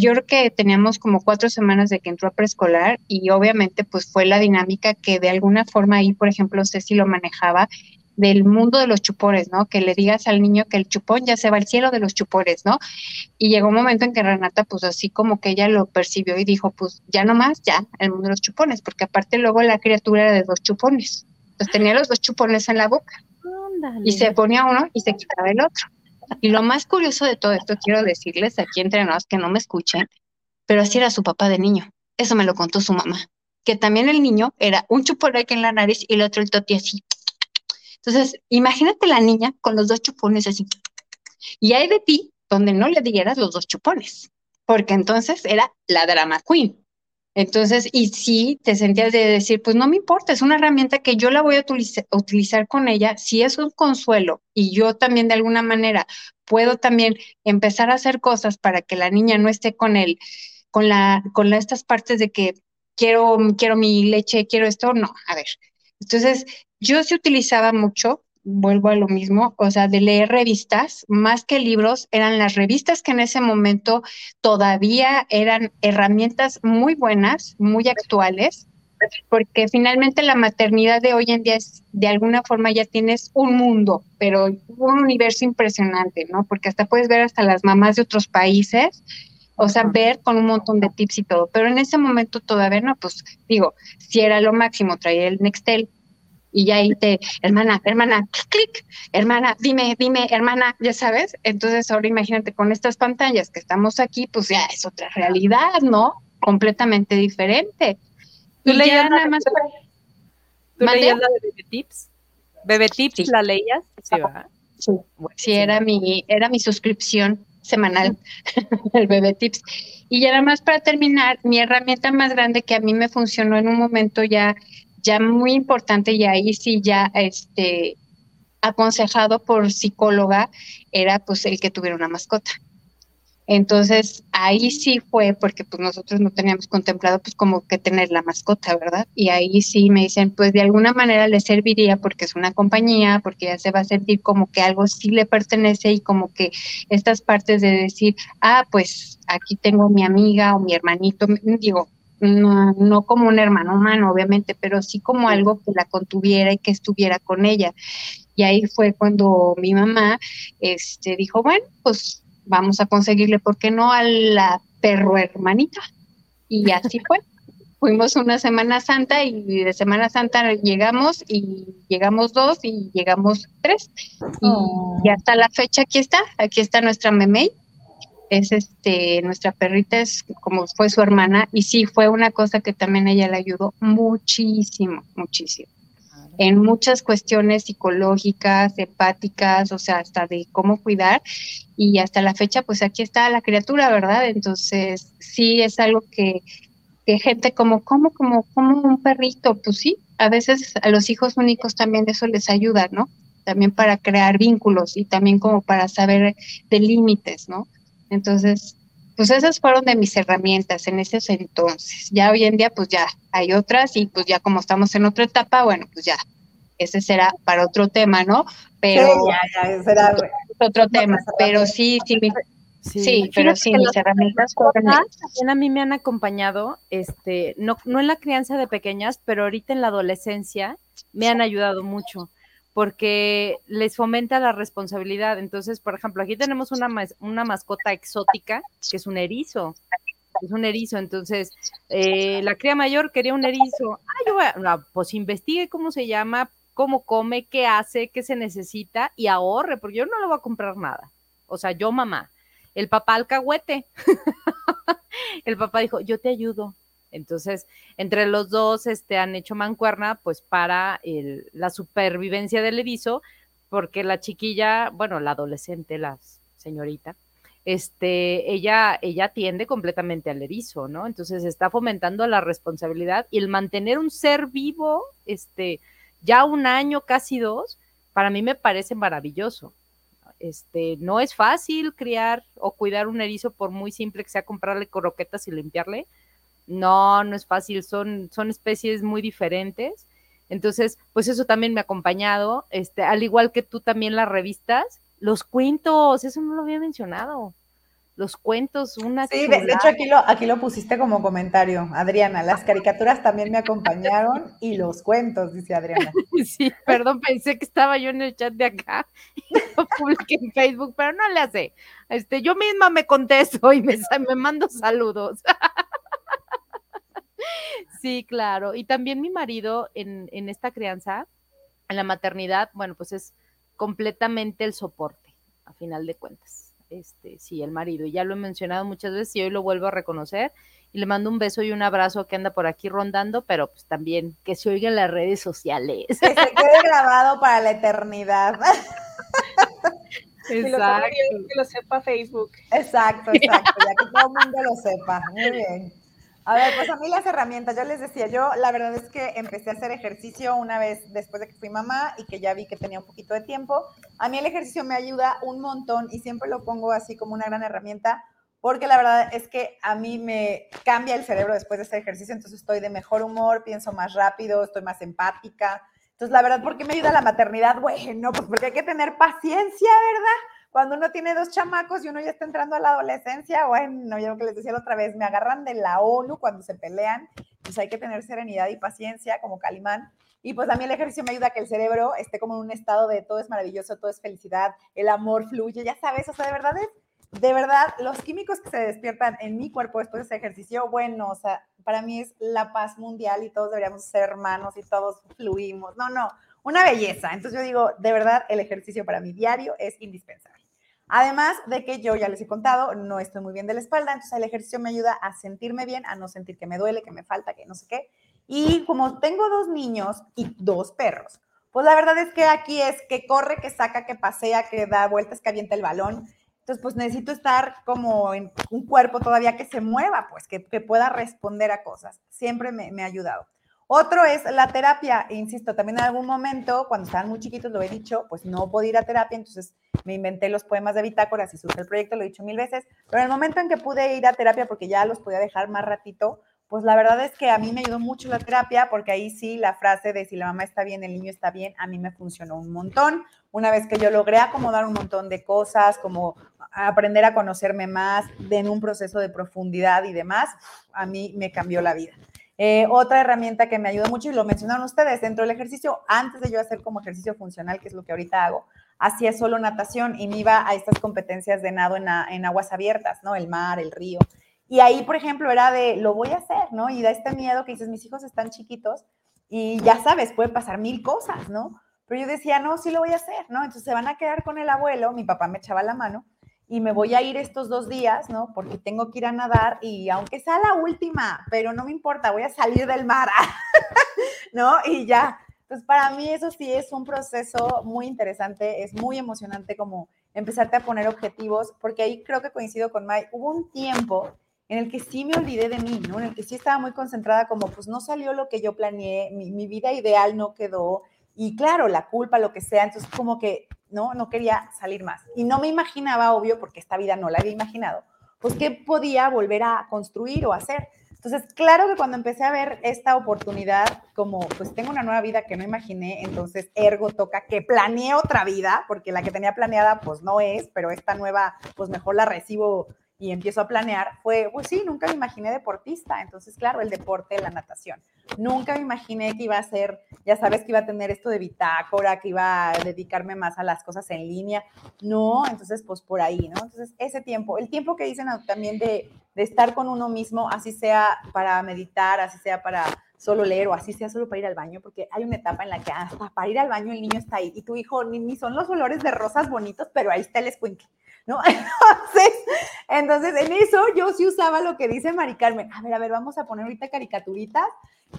yo creo que teníamos como cuatro semanas de que entró a preescolar y obviamente pues fue la dinámica que de alguna forma ahí, por ejemplo, Ceci lo manejaba del mundo de los chupones, ¿no? Que le digas al niño que el chupón ya se va al cielo de los chupones, ¿no? Y llegó un momento en que Renata, pues así como que ella lo percibió y dijo, pues ya no más, ya, el mundo de los chupones, porque aparte luego la criatura era de dos chupones. Entonces tenía los dos chupones en la boca. Y se ponía uno y se quitaba el otro. Y lo más curioso de todo esto, quiero decirles aquí entre nosotros que no me escuchen, pero así era su papá de niño. Eso me lo contó su mamá. Que también el niño era un chupón aquí en la nariz y el otro el toti así. Entonces, imagínate la niña con los dos chupones así. Y hay de ti donde no le dieras los dos chupones, porque entonces era la drama queen. Entonces, y sí, te sentías de decir, pues no me importa, es una herramienta que yo la voy a utilizar, con ella, si es un consuelo y yo también de alguna manera puedo también empezar a hacer cosas para que la niña no esté con él, con la, con estas partes de que quiero, quiero mi leche, quiero esto, no, a ver. Entonces, yo sí utilizaba mucho vuelvo a lo mismo, o sea, de leer revistas, más que libros, eran las revistas que en ese momento todavía eran herramientas muy buenas, muy actuales, porque finalmente la maternidad de hoy en día es, de alguna forma ya tienes un mundo, pero un universo impresionante, ¿no? Porque hasta puedes ver hasta las mamás de otros países, o sea, ver con un montón de tips y todo, pero en ese momento todavía no, pues digo, si era lo máximo, traía el Nextel, y ya ahí te, hermana, hermana, clic, hermana, dime, dime, hermana, ya sabes. Entonces ahora imagínate con estas pantallas que estamos aquí, pues ya es otra realidad, ¿no? Completamente diferente. Tú leías nada más. ¿Tú leías la de Bebé Tips? ¿Bebé Tips la leías? Sí, Sí, sí, era mi, era mi suscripción semanal, el Bebé Tips. Y ya nada más para terminar, mi herramienta más grande que a mí me funcionó en un momento ya, ya muy importante y ahí sí ya este aconsejado por psicóloga era pues el que tuviera una mascota. Entonces, ahí sí fue porque pues nosotros no teníamos contemplado pues como que tener la mascota, ¿verdad? Y ahí sí me dicen, pues de alguna manera le serviría porque es una compañía, porque ya se va a sentir como que algo sí le pertenece y como que estas partes de decir, ah, pues aquí tengo mi amiga o mi hermanito, digo, no, no como un hermano humano, obviamente, pero sí como algo que la contuviera y que estuviera con ella. Y ahí fue cuando mi mamá este, dijo, bueno, pues vamos a conseguirle, ¿por qué no a la perro hermanita? Y así fue. Fuimos una Semana Santa y de Semana Santa llegamos y llegamos dos y llegamos tres. Y, oh. hasta la fecha aquí está, aquí está nuestra Memey. Es este, nuestra perrita es como fue su hermana y sí fue una cosa que también ella le ayudó muchísimo, muchísimo en muchas cuestiones psicológicas, hepáticas, o sea, hasta de cómo cuidar. Y hasta la fecha, pues aquí está la criatura, ¿verdad? Entonces, sí es algo que, que gente como, como, como, como un perrito, pues sí, a veces a los hijos únicos también eso les ayuda, ¿no? También para crear vínculos y también como para saber de límites, ¿no? Entonces, pues esas fueron de mis herramientas en ese entonces. Ya hoy en día, pues ya hay otras y pues ya como estamos en otra etapa, bueno, pues ya, ese será para otro tema, ¿no? Pero ya, ya, será otro tema, pero sí, sí, sí, pero sí, mis herramientas también a mí me han acompañado, este, no, no en la crianza de pequeñas, pero ahorita en la adolescencia me han ayudado mucho porque les fomenta la responsabilidad. Entonces, por ejemplo, aquí tenemos una, una mascota exótica, que es un erizo. Es un erizo, entonces eh, la cría mayor quería un erizo. Ah, yo voy a, pues investigue cómo se llama, cómo come, qué hace, qué se necesita y ahorre, porque yo no le voy a comprar nada. O sea, yo mamá. El papá alcahuete. el papá dijo, yo te ayudo, entonces, entre los dos este, han hecho mancuerna, pues para la supervivencia del erizo, porque la chiquilla, bueno, la adolescente, la señorita, este, ella, ella atiende completamente al erizo, ¿no? Entonces está fomentando la responsabilidad y el mantener un ser vivo, este, ya un año, casi dos, para mí me parece maravilloso. Este, no es fácil criar o cuidar un erizo por muy simple que sea comprarle croquetas y limpiarle, no, no es fácil, son, son especies muy diferentes. Entonces, pues eso también me ha acompañado, este, al igual que tú también las revistas, los cuentos, eso no lo había mencionado. Los cuentos, una. Sí, de, hecho aquí lo, aquí lo pusiste como comentario, Adriana. Las caricaturas también me acompañaron y los cuentos, dice Adriana. Sí, perdón, pensé que estaba yo en el chat de acá y lo publiqué en Facebook, pero no le hace. Este, yo misma me contesto y me, me mando saludos. Sí, claro. Y también mi marido en, en esta crianza, en la maternidad, bueno, pues es completamente el soporte, a final de cuentas. Este, sí, el marido. Y ya lo he mencionado muchas veces y hoy lo vuelvo a reconocer. Y le mando un beso y un abrazo que anda por aquí rondando, pero pues también que se oiga en las redes sociales. Que se quede grabado para la eternidad. Exacto. Que lo sepa Facebook. Exacto, exacto, ya que todo el mundo lo sepa. Muy bien. A ver, pues a mí las herramientas, yo les decía, yo la verdad es que empecé a hacer ejercicio una vez después de que fui mamá y que ya vi que tenía un poquito de tiempo. A mí el ejercicio me ayuda un montón y siempre lo pongo así como una gran herramienta porque la verdad es que a mí me cambia el cerebro después de hacer ejercicio, entonces estoy de mejor humor, pienso más rápido, estoy más empática. Entonces, la verdad, ¿por qué me ayuda la maternidad? Bueno, pues porque hay que tener paciencia, ¿verdad? Cuando uno tiene dos chamacos y uno ya está entrando a la adolescencia, bueno, yo lo que les decía la otra vez, me agarran de la ONU cuando se pelean, pues hay que tener serenidad y paciencia como Calimán. Y pues a mí el ejercicio me ayuda a que el cerebro esté como en un estado de todo es maravilloso, todo es felicidad, el amor fluye, ya sabes, o sea, de verdad es, de verdad, los químicos que se despiertan en mi cuerpo después de ese ejercicio, bueno, o sea, para mí es la paz mundial y todos deberíamos ser hermanos y todos fluimos. No, no, una belleza. Entonces yo digo, de verdad, el ejercicio para mi diario es indispensable. Además de que yo ya les he contado, no estoy muy bien de la espalda, entonces el ejercicio me ayuda a sentirme bien, a no sentir que me duele, que me falta, que no sé qué. Y como tengo dos niños y dos perros, pues la verdad es que aquí es que corre, que saca, que pasea, que da vueltas, que avienta el balón. Entonces, pues necesito estar como en un cuerpo todavía que se mueva, pues que, pueda responder a cosas. Siempre me, me, ha ayudado. Otro es la terapia. Insisto, también en algún momento, cuando estaban muy chiquitos, lo he dicho, pues no podía ir a terapia, entonces me inventé los poemas de bitácora, y surge el proyecto, lo he dicho mil veces, pero en el momento en que pude ir a terapia, porque ya los podía dejar más ratito, pues la verdad es que a mí me ayudó mucho la terapia, porque ahí sí la frase de si la mamá está bien, el niño está bien, a mí me funcionó un montón. Una vez que yo logré acomodar un montón de cosas, como aprender a conocerme más en un proceso de profundidad y demás, a mí me cambió la vida. Eh, otra herramienta que me ayudó mucho, y lo mencionaron ustedes, dentro del ejercicio, antes de yo hacer como ejercicio funcional, que es lo que ahorita hago, hacía solo natación y me iba a estas competencias de nado en, en aguas abiertas, ¿no? El mar, el río. Y ahí, por ejemplo, era de, lo voy a hacer, ¿no? Y da este miedo que dices, mis hijos están chiquitos y ya sabes, puede pasar mil cosas, ¿no? Pero yo decía, no, sí lo voy a hacer, ¿no? Entonces se van a quedar con el abuelo, mi papá me echaba la mano y me voy a ir estos dos días, ¿no? Porque tengo que ir a nadar y aunque sea la última, pero no me importa, voy a salir del mar, ¿no? Y ya. Entonces, para mí eso sí es un proceso muy interesante, es muy emocionante como empezarte a poner objetivos, porque ahí creo que coincido con Mai, hubo un tiempo en el que sí me olvidé de mí, ¿no? En el que sí estaba muy concentrada como, pues no salió lo que yo planeé, mi, vida ideal no quedó, y claro, la culpa, lo que sea, entonces como que, ¿no? No quería salir más. Y no me imaginaba, obvio, porque esta vida no la había imaginado, pues qué podía volver a construir o hacer. Entonces, claro que cuando empecé a ver esta oportunidad, como pues tengo una nueva vida que no imaginé, entonces ergo toca que planeé otra vida, porque la que tenía planeada pues no es, pero esta nueva pues mejor la recibo y empiezo a planear, fue, pues sí, nunca me imaginé deportista. Entonces, claro, el deporte, la natación. Nunca me imaginé que iba a ser, ya sabes, que iba a tener esto de bitácora, que iba a dedicarme más a las cosas en línea. No, entonces, pues por ahí, ¿no? Entonces, ese tiempo, el tiempo que dicen también de, de estar con uno mismo, así sea para meditar, así sea para solo leer o así sea solo para ir al baño, porque hay una etapa en la que hasta para ir al baño el niño está ahí y tu hijo ni, ni son los olores de rosas bonitos, pero ahí está el escuincle. ¿no? Entonces, entonces, en eso yo sí usaba lo que dice Mari Carmen. A ver, a ver, vamos a poner ahorita caricaturitas.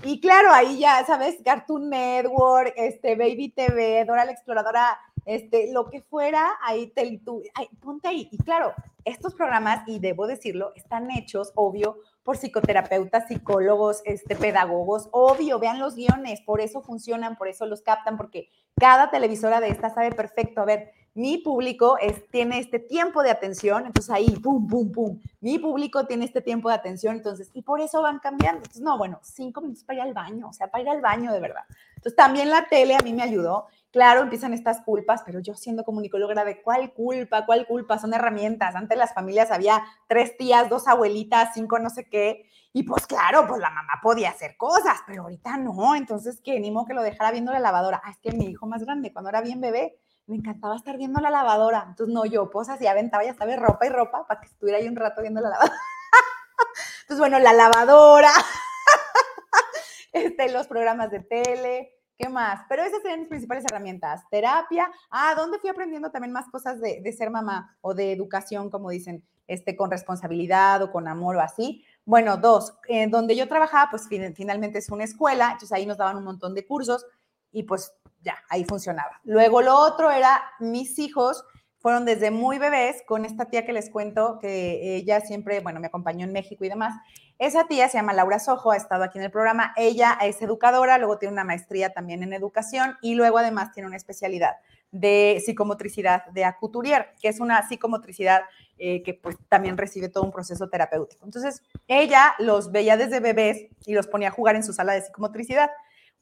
Y claro, ahí ya, ¿sabes? Cartoon Network, este, Baby TV, Dora la Exploradora, este, lo que fuera, ahí te, tú, ponte ahí. Y claro, estos programas, y debo decirlo, están hechos, obvio, por psicoterapeutas, psicólogos, este, pedagogos, obvio, vean los guiones, por eso funcionan, por eso los captan, porque cada televisora de esta sabe perfecto, a ver, mi público tiene este tiempo de atención, entonces ahí, pum, pum, pum, mi público tiene este tiempo de atención, entonces, y por eso van cambiando. Entonces, no, bueno, cinco minutos para ir al baño, o sea, para ir al baño de verdad. Entonces, también la tele a mí me ayudó. Claro, empiezan estas culpas, pero yo siendo comunicóloga de cuál culpa, cuál culpa, son herramientas. Antes las familias había tres tías, dos abuelitas, cinco no sé qué, y pues claro, pues la mamá podía hacer cosas, pero ahorita no, entonces que ni modo que lo dejara viendo la lavadora. Ah, es que mi hijo más grande, cuando era bien bebé, me encantaba estar viendo la lavadora. Entonces, no, yo pues así aventaba, ya sabes, ropa y ropa para que estuviera ahí un rato viendo la lavadora. Entonces, bueno, la lavadora, este, los programas de tele, ¿qué más? Pero esas serían mis principales herramientas. Terapia. Ah, ¿dónde fui aprendiendo también más cosas de, de ser mamá o de educación, como dicen, este, con responsabilidad o con amor o así? Bueno, dos, en donde yo trabajaba, pues finalmente es una escuela, entonces ahí nos daban un montón de cursos y pues ya, ahí funcionaba. Luego lo otro era, mis hijos fueron desde muy bebés con esta tía que les cuento, que ella siempre, bueno, me acompañó en México y demás. Esa tía se llama Laura Sojo, ha estado aquí en el programa. Ella es educadora, luego tiene una maestría también en educación y luego además tiene una especialidad de psicomotricidad de acuturier, que es una psicomotricidad eh, que pues también recibe todo un proceso terapéutico. Entonces, ella los veía desde bebés y los ponía a jugar en su sala de psicomotricidad.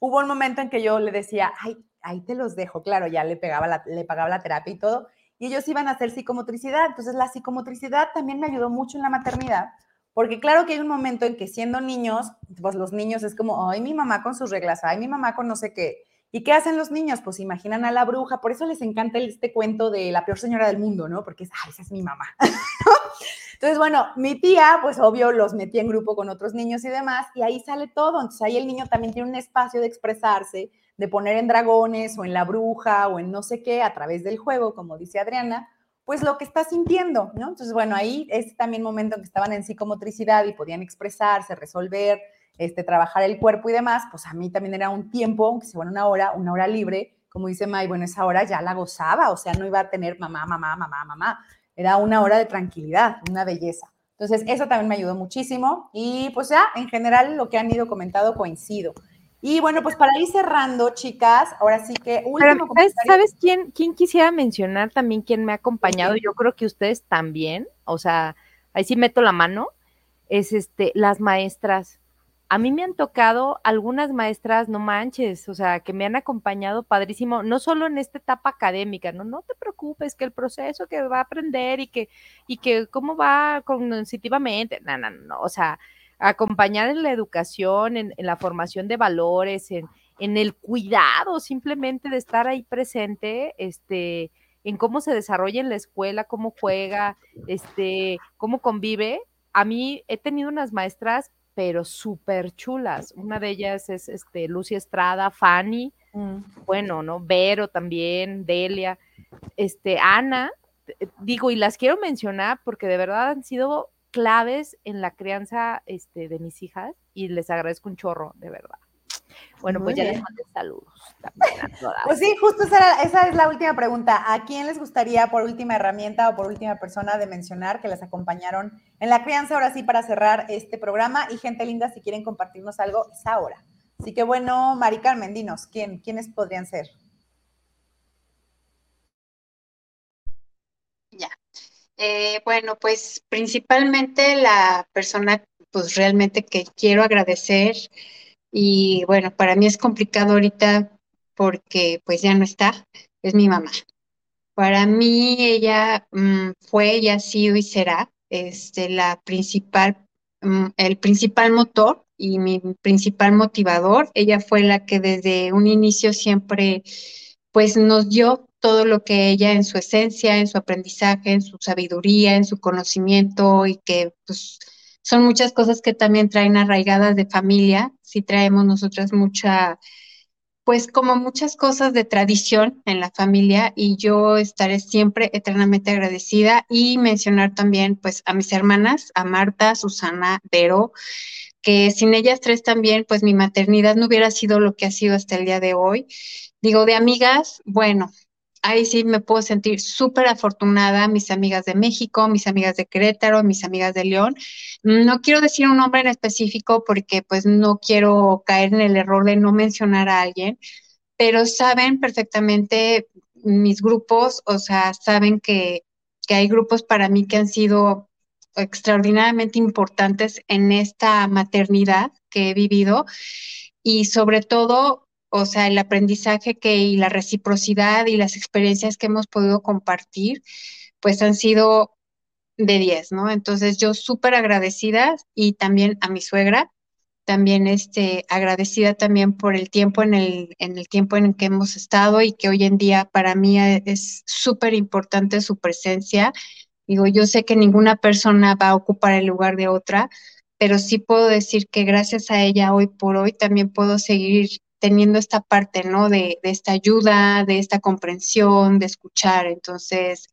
Hubo un momento en que yo le decía, ay, ahí te los dejo, claro, ya le, pegaba la, le pagaba la terapia y todo, y ellos iban a hacer psicomotricidad. Entonces la psicomotricidad también me ayudó mucho en la maternidad, porque claro que hay un momento en que siendo niños, pues los niños es como, ay, mi mamá con sus reglas, ay, mi mamá con no sé qué. ¿Y qué hacen los niños? Pues imaginan a la bruja, por eso les encanta este cuento de la peor señora del mundo, ¿no? Porque es, esa es mi mamá. Entonces, bueno, mi tía, pues obvio, los metí en grupo con otros niños y demás, y ahí sale todo. Entonces ahí el niño también tiene un espacio de expresarse, de poner en dragones o en la bruja o en no sé qué a través del juego, como dice Adriana, pues lo que está sintiendo, ¿no? Entonces, bueno, ahí es también momento en que estaban en psicomotricidad y podían expresarse, resolver, este, trabajar el cuerpo y demás, pues a mí también era un tiempo, aunque sea una hora, una hora libre, como dice May, bueno, esa hora ya la gozaba, o sea, no iba a tener mamá, mamá, mamá, mamá, era una hora de tranquilidad, una belleza. Entonces, eso también me ayudó muchísimo y pues ya, en general, lo que han ido comentado coincido. Y bueno, pues para ir cerrando, chicas, ahora sí que último ¿Sabes, quién, quién quisiera mencionar también quién me ha acompañado? Yo creo que ustedes también, o sea, ahí sí meto la mano, es este, las maestras. A mí me han tocado algunas maestras, no manches, o sea, que me han acompañado padrísimo, no solo en esta etapa académica, no, no te preocupes, que el proceso que va a aprender y que, y que cómo va cognitivamente, no, no, no, o sea, acompañar en la educación, en, la formación de valores, en, en, el cuidado simplemente de estar ahí presente, este, en cómo se desarrolla en la escuela, cómo juega, este, cómo convive. A mí he tenido unas maestras, pero súper chulas. Una de ellas es este, Lucy Estrada, Fanny, mm. bueno, ¿no? Vero también, Delia, este, Ana, digo, y las quiero mencionar porque de verdad han sido claves en la crianza este, de mis hijas y les agradezco un chorro, de verdad. Bueno, pues ya les mandé saludos. Pues sí, justo esa, esa, es la última pregunta. ¿A quién les gustaría por última herramienta o por última persona de mencionar que les acompañaron en la crianza? Ahora sí, para cerrar este programa. Y gente linda, si quieren compartirnos algo, es ahora. Así que bueno, Mari Carmen, dinos, ¿quién, ¿quiénes podrían ser? Ya. Eh, bueno, pues principalmente la persona, pues realmente que quiero agradecer y bueno, para mí es complicado ahorita porque pues ya no está, es mi mamá. Para mí ella mm, fue y ha sido y será este, la principal, mm, el principal motor y mi principal motivador. Ella fue la que desde un inicio siempre pues nos dio todo lo que ella en su esencia, en su aprendizaje, en su sabiduría, en su conocimiento y que pues son muchas cosas que también traen arraigadas de familia, si traemos nosotras mucha, pues como muchas cosas de tradición en la familia y yo estaré siempre eternamente agradecida y mencionar también pues a mis hermanas, a Marta, Susana, Vero, que sin ellas tres también pues mi maternidad no hubiera sido lo que ha sido hasta el día de hoy. Digo, de amigas, bueno, ahí sí me puedo sentir súper afortunada, mis amigas de México, mis amigas de Querétaro, mis amigas de León. No quiero decir un nombre en específico porque pues no quiero caer en el error de no mencionar a alguien, pero saben perfectamente mis grupos, o sea, saben que, que hay grupos para mí que han sido extraordinariamente importantes en esta maternidad que he vivido y sobre todo o sea, el aprendizaje que y la reciprocidad y las experiencias que hemos podido compartir, pues han sido de 10, ¿no? Entonces yo súper agradecida y también a mi suegra, también este, agradecida también por el tiempo en el, en el tiempo en el que hemos estado y que hoy en día para mí es súper importante su presencia. Digo, yo sé que ninguna persona va a ocupar el lugar de otra, pero sí puedo decir que gracias a ella hoy por hoy también puedo seguir teniendo esta parte, ¿no? De, de, esta ayuda, de esta comprensión, de escuchar. Entonces,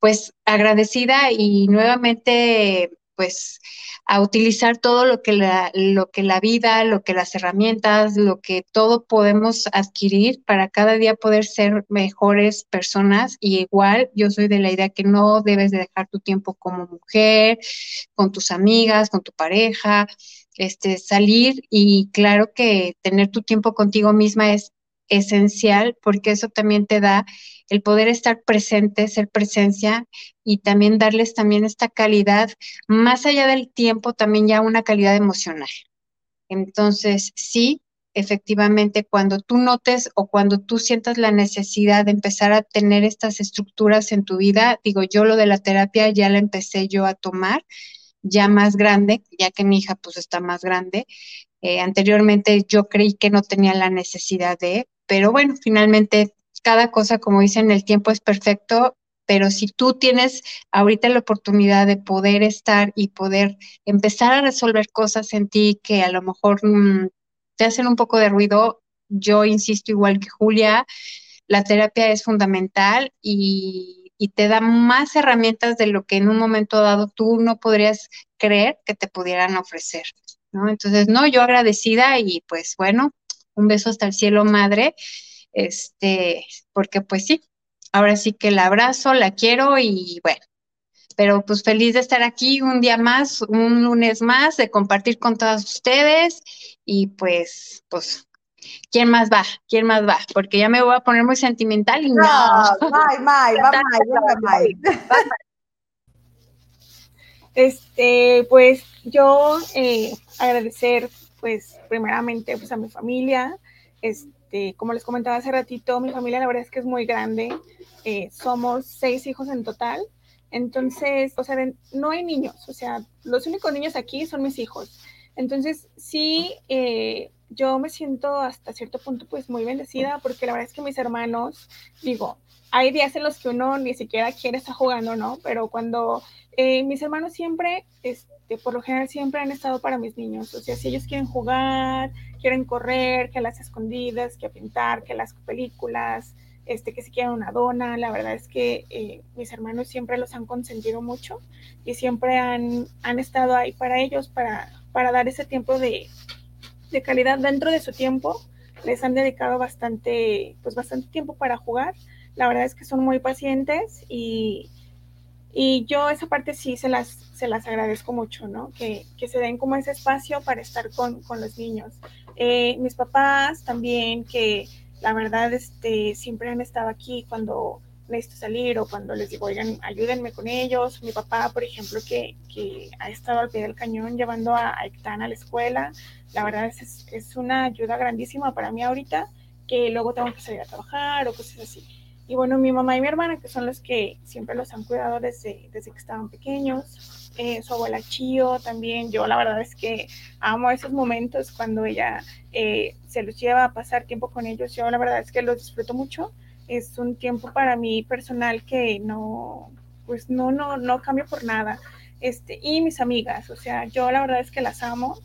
pues agradecida y nuevamente, pues a utilizar todo lo que la, lo que la vida, lo que las herramientas, lo que todo podemos adquirir para cada día poder ser mejores personas. Y igual yo soy de la idea que no debes de dejar tu tiempo como mujer, con tus amigas, con tu pareja, este, salir y claro que tener tu tiempo contigo misma es esencial porque eso también te da el poder estar presente, ser presencia y también darles también esta calidad, más allá del tiempo, también ya una calidad emocional. Entonces, sí, efectivamente, cuando tú notes o cuando tú sientas la necesidad de empezar a tener estas estructuras en tu vida, digo, yo lo de la terapia ya la empecé yo a tomar ya más grande, ya que mi hija pues está más grande. Eh, anteriormente yo creí que no tenía la necesidad de, pero bueno, finalmente cada cosa, como dicen, el tiempo es perfecto, pero si tú tienes ahorita la oportunidad de poder estar y poder empezar a resolver cosas en ti que a lo mejor mm, te hacen un poco de ruido, yo insisto igual que Julia, la terapia es fundamental y y te da más herramientas de lo que en un momento dado tú no podrías creer que te pudieran ofrecer. ¿no? Entonces, no, yo agradecida y pues bueno, un beso hasta el cielo, madre, este, porque pues sí, ahora sí que la abrazo, la quiero y bueno, pero pues feliz de estar aquí un día más, un lunes más, de compartir con todas ustedes y pues, pues, ¿quién más va? ¿Quién más va? Porque ya me voy a poner muy sentimental y no. No, May, May, va May, va May. Este, pues yo eh, agradecer, pues primeramente, pues a mi familia. Este, como les comentaba hace ratito, mi familia la verdad es que es muy grande. Eh, somos seis hijos en total. Entonces, o sea, no hay niños. O sea, los únicos niños aquí son mis hijos. Entonces, sí, eh, yo me siento hasta cierto punto pues muy bendecida porque la verdad es que mis hermanos, digo, hay días en los que uno ni siquiera quiere estar jugando, ¿no? Pero cuando eh, mis hermanos siempre, este, por lo general, siempre han estado para mis niños. O sea, si ellos quieren jugar, quieren correr, que las escondidas, que pintar, que las películas, este, que si quieren una dona, la verdad es que eh, mis hermanos siempre los han consentido mucho y siempre han, han estado ahí para ellos, para, para dar ese tiempo de, de calidad dentro de su tiempo. Les han dedicado bastante, pues bastante tiempo para jugar. La verdad es que son muy pacientes y, y yo esa parte sí se las, se las agradezco mucho, ¿no? Que, que se den como ese espacio para estar con, con los niños. Eh, mis papás también, que la verdad este, siempre han estado aquí cuando necesito salir o cuando les digo, oigan, ayúdenme con ellos. Mi papá, por ejemplo, que, que ha estado al pie del cañón llevando a, a a la escuela. La verdad es, es una ayuda grandísima para mí ahorita, que luego tengo que salir a trabajar o cosas así. Y bueno, mi mamá y mi hermana, que son los que siempre los han cuidado desde, desde que estaban pequeños. Eh, su abuela Chío también. Yo la verdad es que amo esos momentos cuando ella eh, se los lleva a pasar tiempo con ellos. Yo la verdad es que los disfruto mucho. Es un tiempo para mí personal que no, pues no, no, no cambio por nada. Este, y mis amigas, o sea, yo la verdad es que las amo.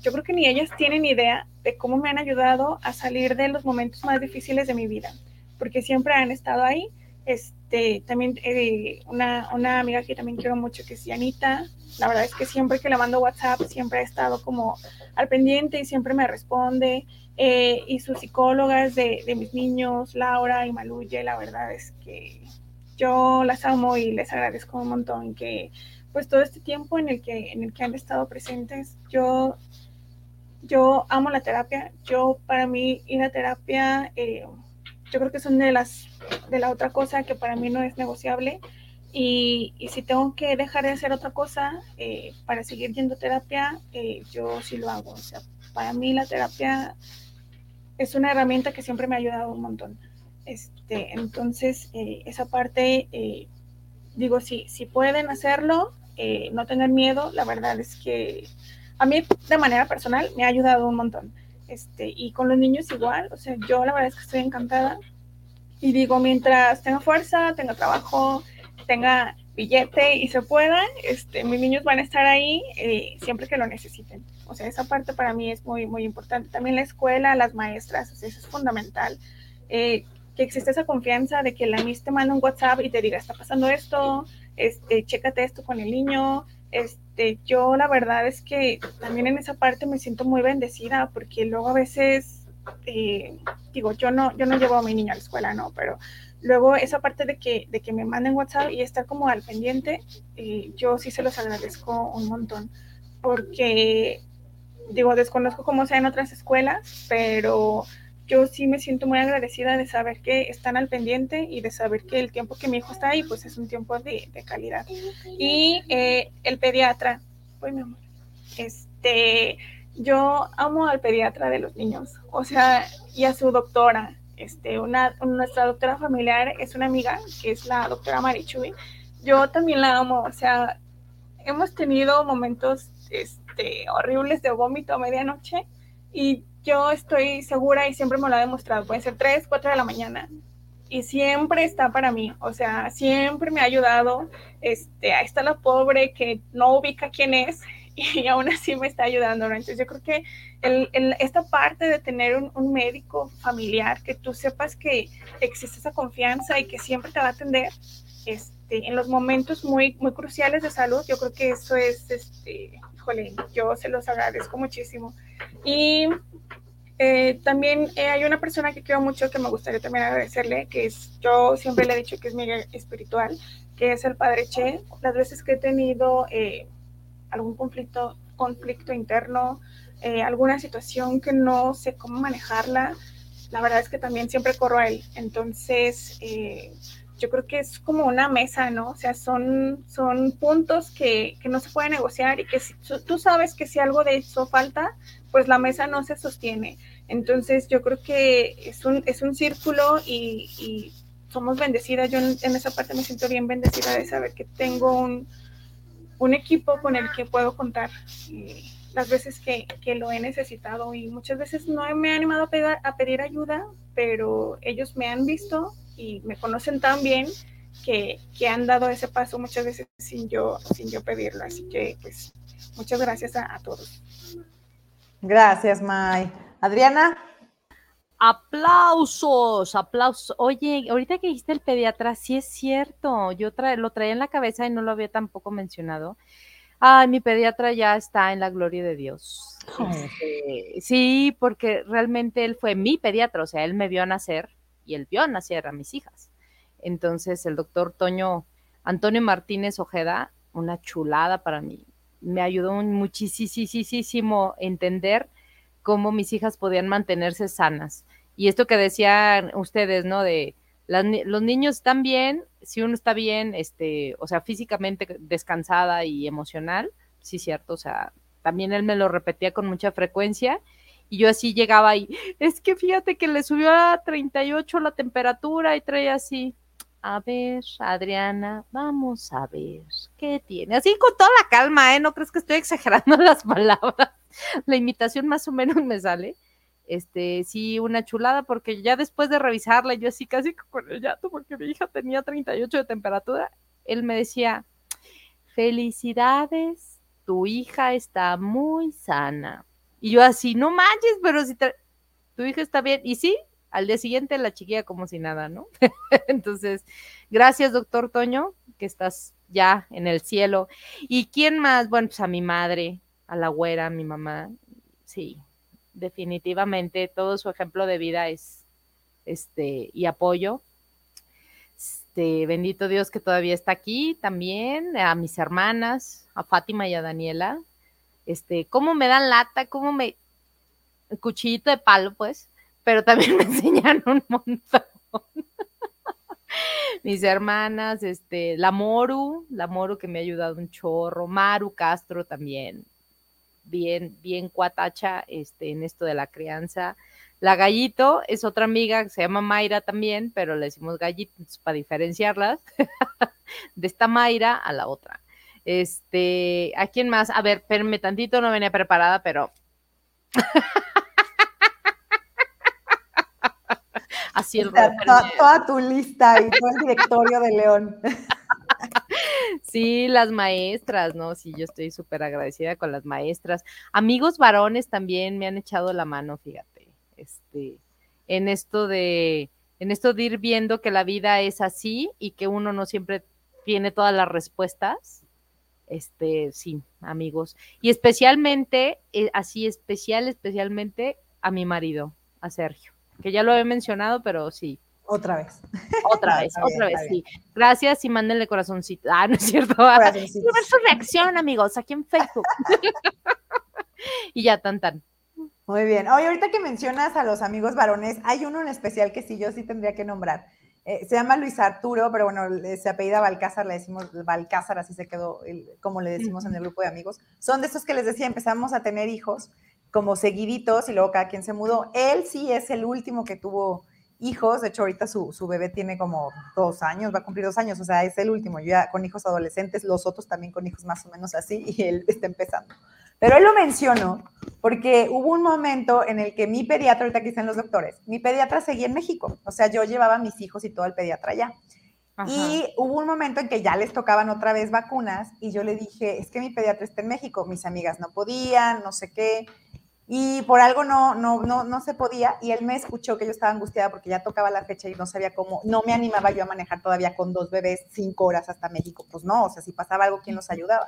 Yo creo que ni ellas tienen idea de cómo me han ayudado a salir de los momentos más difíciles de mi vida porque siempre han estado ahí. Este, también eh, una, una, amiga que también quiero mucho, que es Yanita, la verdad es que siempre que le mando WhatsApp, siempre ha estado como al pendiente y siempre me responde. Eh, y sus psicólogas de, de, mis niños, Laura y Maluye, la verdad es que yo las amo y les agradezco un montón que pues todo este tiempo en el que, en el que han estado presentes, yo, yo amo la terapia, yo para mí ir a terapia... Eh, yo creo que son de las de la otra cosa que para mí no es negociable. Y, y si tengo que dejar de hacer otra cosa eh, para seguir yendo a terapia yo sí lo hago. O sea para mí la terapia es una herramienta que siempre me ha ayudado un montón este entonces eh, esa parte digo si si pueden hacerlo no tener miedo la verdad es que a mí de manera personal me ha ayudado un montón este, y con los niños igual, o sea, yo la verdad es que estoy encantada. Y digo, mientras tenga fuerza, tenga trabajo, tenga billete y se pueda, este, mis niños van a estar ahí eh, siempre que lo necesiten. O sea, esa parte para mí es muy, muy importante. También la escuela, las maestras, o sea, eso es fundamental. Eh, que existe esa confianza de que la MIS te manda un WhatsApp y te diga, está pasando esto, este, chécate esto con el niño, este, yo la verdad es que también en esa parte me siento muy bendecida porque luego a veces, eh, digo, yo no, yo no llevo a mi niño a la escuela, ¿no? Pero luego esa parte de que, de que me manden WhatsApp y estar como al pendiente, eh, yo sí se los agradezco un montón porque, digo, desconozco cómo sea en otras escuelas, pero yo sí me siento muy agradecida de saber que están al pendiente y de saber que el tiempo que mi hijo está ahí, pues es un tiempo de, calidad. Y eh, el pediatra, pues mi amor, este, yo amo al pediatra de los niños, o sea, y a su doctora. Este, una, nuestra doctora familiar es una amiga, que es la doctora Marichuy. Yo también la amo, o sea, hemos tenido momentos este, horribles de vómito a medianoche. Y yo estoy segura y siempre me lo ha demostrado, puede ser 3, 4 de la mañana. Y siempre está para mí, o sea, siempre me ha ayudado, este, ahí está la pobre que no ubica quién es y aún así me está ayudando, Entonces yo creo que esta parte de tener un, un, médico familiar, que tú sepas que existe esa confianza y que siempre te va a atender, este, en los momentos muy, muy cruciales de salud, yo creo que eso es, este, híjole, yo se los agradezco muchísimo. Y eh, también eh, hay una persona que quiero mucho que me gustaría también agradecerle, que es, yo siempre le he dicho que es mi espiritual, que es el Padre Che. Las veces que he tenido eh, algún conflicto, conflicto interno, alguna situación que no sé cómo manejarla, la verdad es que también siempre corro a él. Entonces, yo creo que es como una mesa, ¿no? O sea, son, son puntos que, que no se pueden negociar y que si, tú sabes que si algo de eso falta, pues la mesa no se sostiene. Entonces yo creo que es un, es un círculo y, somos bendecidas. Yo en, esa parte me siento bien bendecida de saber que tengo un, un equipo con el que puedo contar las veces que, que, lo he necesitado y muchas veces no me he animado a pedir ayuda, pero ellos me han visto y me conocen tan bien que, que, han dado ese paso muchas veces sin yo, sin yo pedirlo. Así que pues muchas gracias a todos. Gracias, May. Adriana. Aplausos, aplausos. Oye, ahorita que dijiste el pediatra, sí es cierto. Yo lo traía en la cabeza y no lo había tampoco mencionado. Ay, mi pediatra ya está en la gloria de Dios. Este, sí, porque realmente él fue mi pediatra, o sea, él me vio nacer y él vio nacer a mis hijas. Entonces, el doctor Toño Antonio Martínez Ojeda, una chulada para mí me ayudó muchísimo entender cómo mis hijas podían mantenerse sanas. Y esto que decían ustedes, ¿no? De los niños están bien, si uno está bien, este, o sea, físicamente descansada y emocional, sí, cierto, o sea, también él me lo repetía con mucha frecuencia y yo así llegaba y es que fíjate que le subió a 38 la temperatura y traía así, a ver, Adriana, vamos a ver, ¿qué tiene? Así con toda la calma, ¿eh? No crees que estoy exagerando las palabras. La imitación más o menos me sale. Este, sí, una chulada, porque ya después de revisarla, yo así casi con el llanto, porque mi hija tenía 38 de temperatura, él me decía, felicidades, tu hija está muy sana. Y yo así, no manches, pero si tu hija está bien. Y sí, al día siguiente la chiquilla como si nada, ¿no? Entonces, gracias, doctor Toño, que estás ya en el cielo. ¿Y quién más? Bueno, pues a mi madre, a la güera, a mi mamá. Sí, definitivamente todo su ejemplo de vida es este y apoyo. Este, bendito Dios que todavía está aquí también, a mis hermanas, a Fátima y a Daniela. Este, cómo me dan lata, cómo me cuchillito de palo, pues pero también me enseñan un montón. Mis hermanas, este, la Moru, la Moru que me ha ayudado un chorro, Maru Castro también, bien, bien cuatacha este, en esto de la crianza. La Gallito es otra amiga que se llama Mayra también, pero le decimos gallitos para diferenciarlas de esta Mayra a la otra. Este, ¿a quién más? A ver, espérenme tantito, no venía preparada, pero Así el toda, tu lista y todo el directorio de León. Sí, las maestras, ¿no? Sí, yo estoy súper agradecida con las maestras. Amigos varones también me han echado la mano, fíjate, este, en esto de, en esto de ir viendo que la vida es así y que uno no siempre tiene todas las respuestas. Este, sí, amigos. Y especialmente, eh, así especial, especialmente a mi marido, a Sergio que ya lo he mencionado, pero sí. Otra vez. Otra vez, otra vez, sí. Gracias y mándenle corazoncito. Ah, no es cierto. Quiero ver su reacción, amigos, aquí en Facebook. y ya, tan, tan. Muy bien. Oye, ahorita que mencionas a los amigos varones, hay uno en especial que sí, yo sí tendría que nombrar. Eh, se llama Luis Arturo, pero bueno, se apellida Balcázar, le decimos Balcázar, así se quedó, como le decimos en el grupo de amigos. Son de esos que les decía, empezamos a tener hijos como seguiditos y luego cada quien se mudó. Él sí es el último que tuvo hijos, de hecho ahorita su, bebé tiene como dos años, va a cumplir dos años, o sea, es el último, yo ya con hijos adolescentes, los otros también con hijos más o menos así, y él está empezando. Pero él lo mencionó porque hubo un momento en el que mi pediatra, ahorita aquí están los doctores, mi pediatra seguía en México, o sea, yo llevaba a mis hijos y todo el pediatra allá. Y hubo un momento en que ya les tocaban otra vez vacunas y yo le dije, es que mi pediatra está en México, mis amigas no podían, no sé qué, y por algo no, no, no, no se podía. Y él me escuchó que yo estaba angustiada porque ya tocaba la fecha y no sabía cómo, no me animaba yo a manejar todavía con dos bebés cinco horas hasta México, pues no, o sea, si pasaba algo, ¿quién los ayudaba?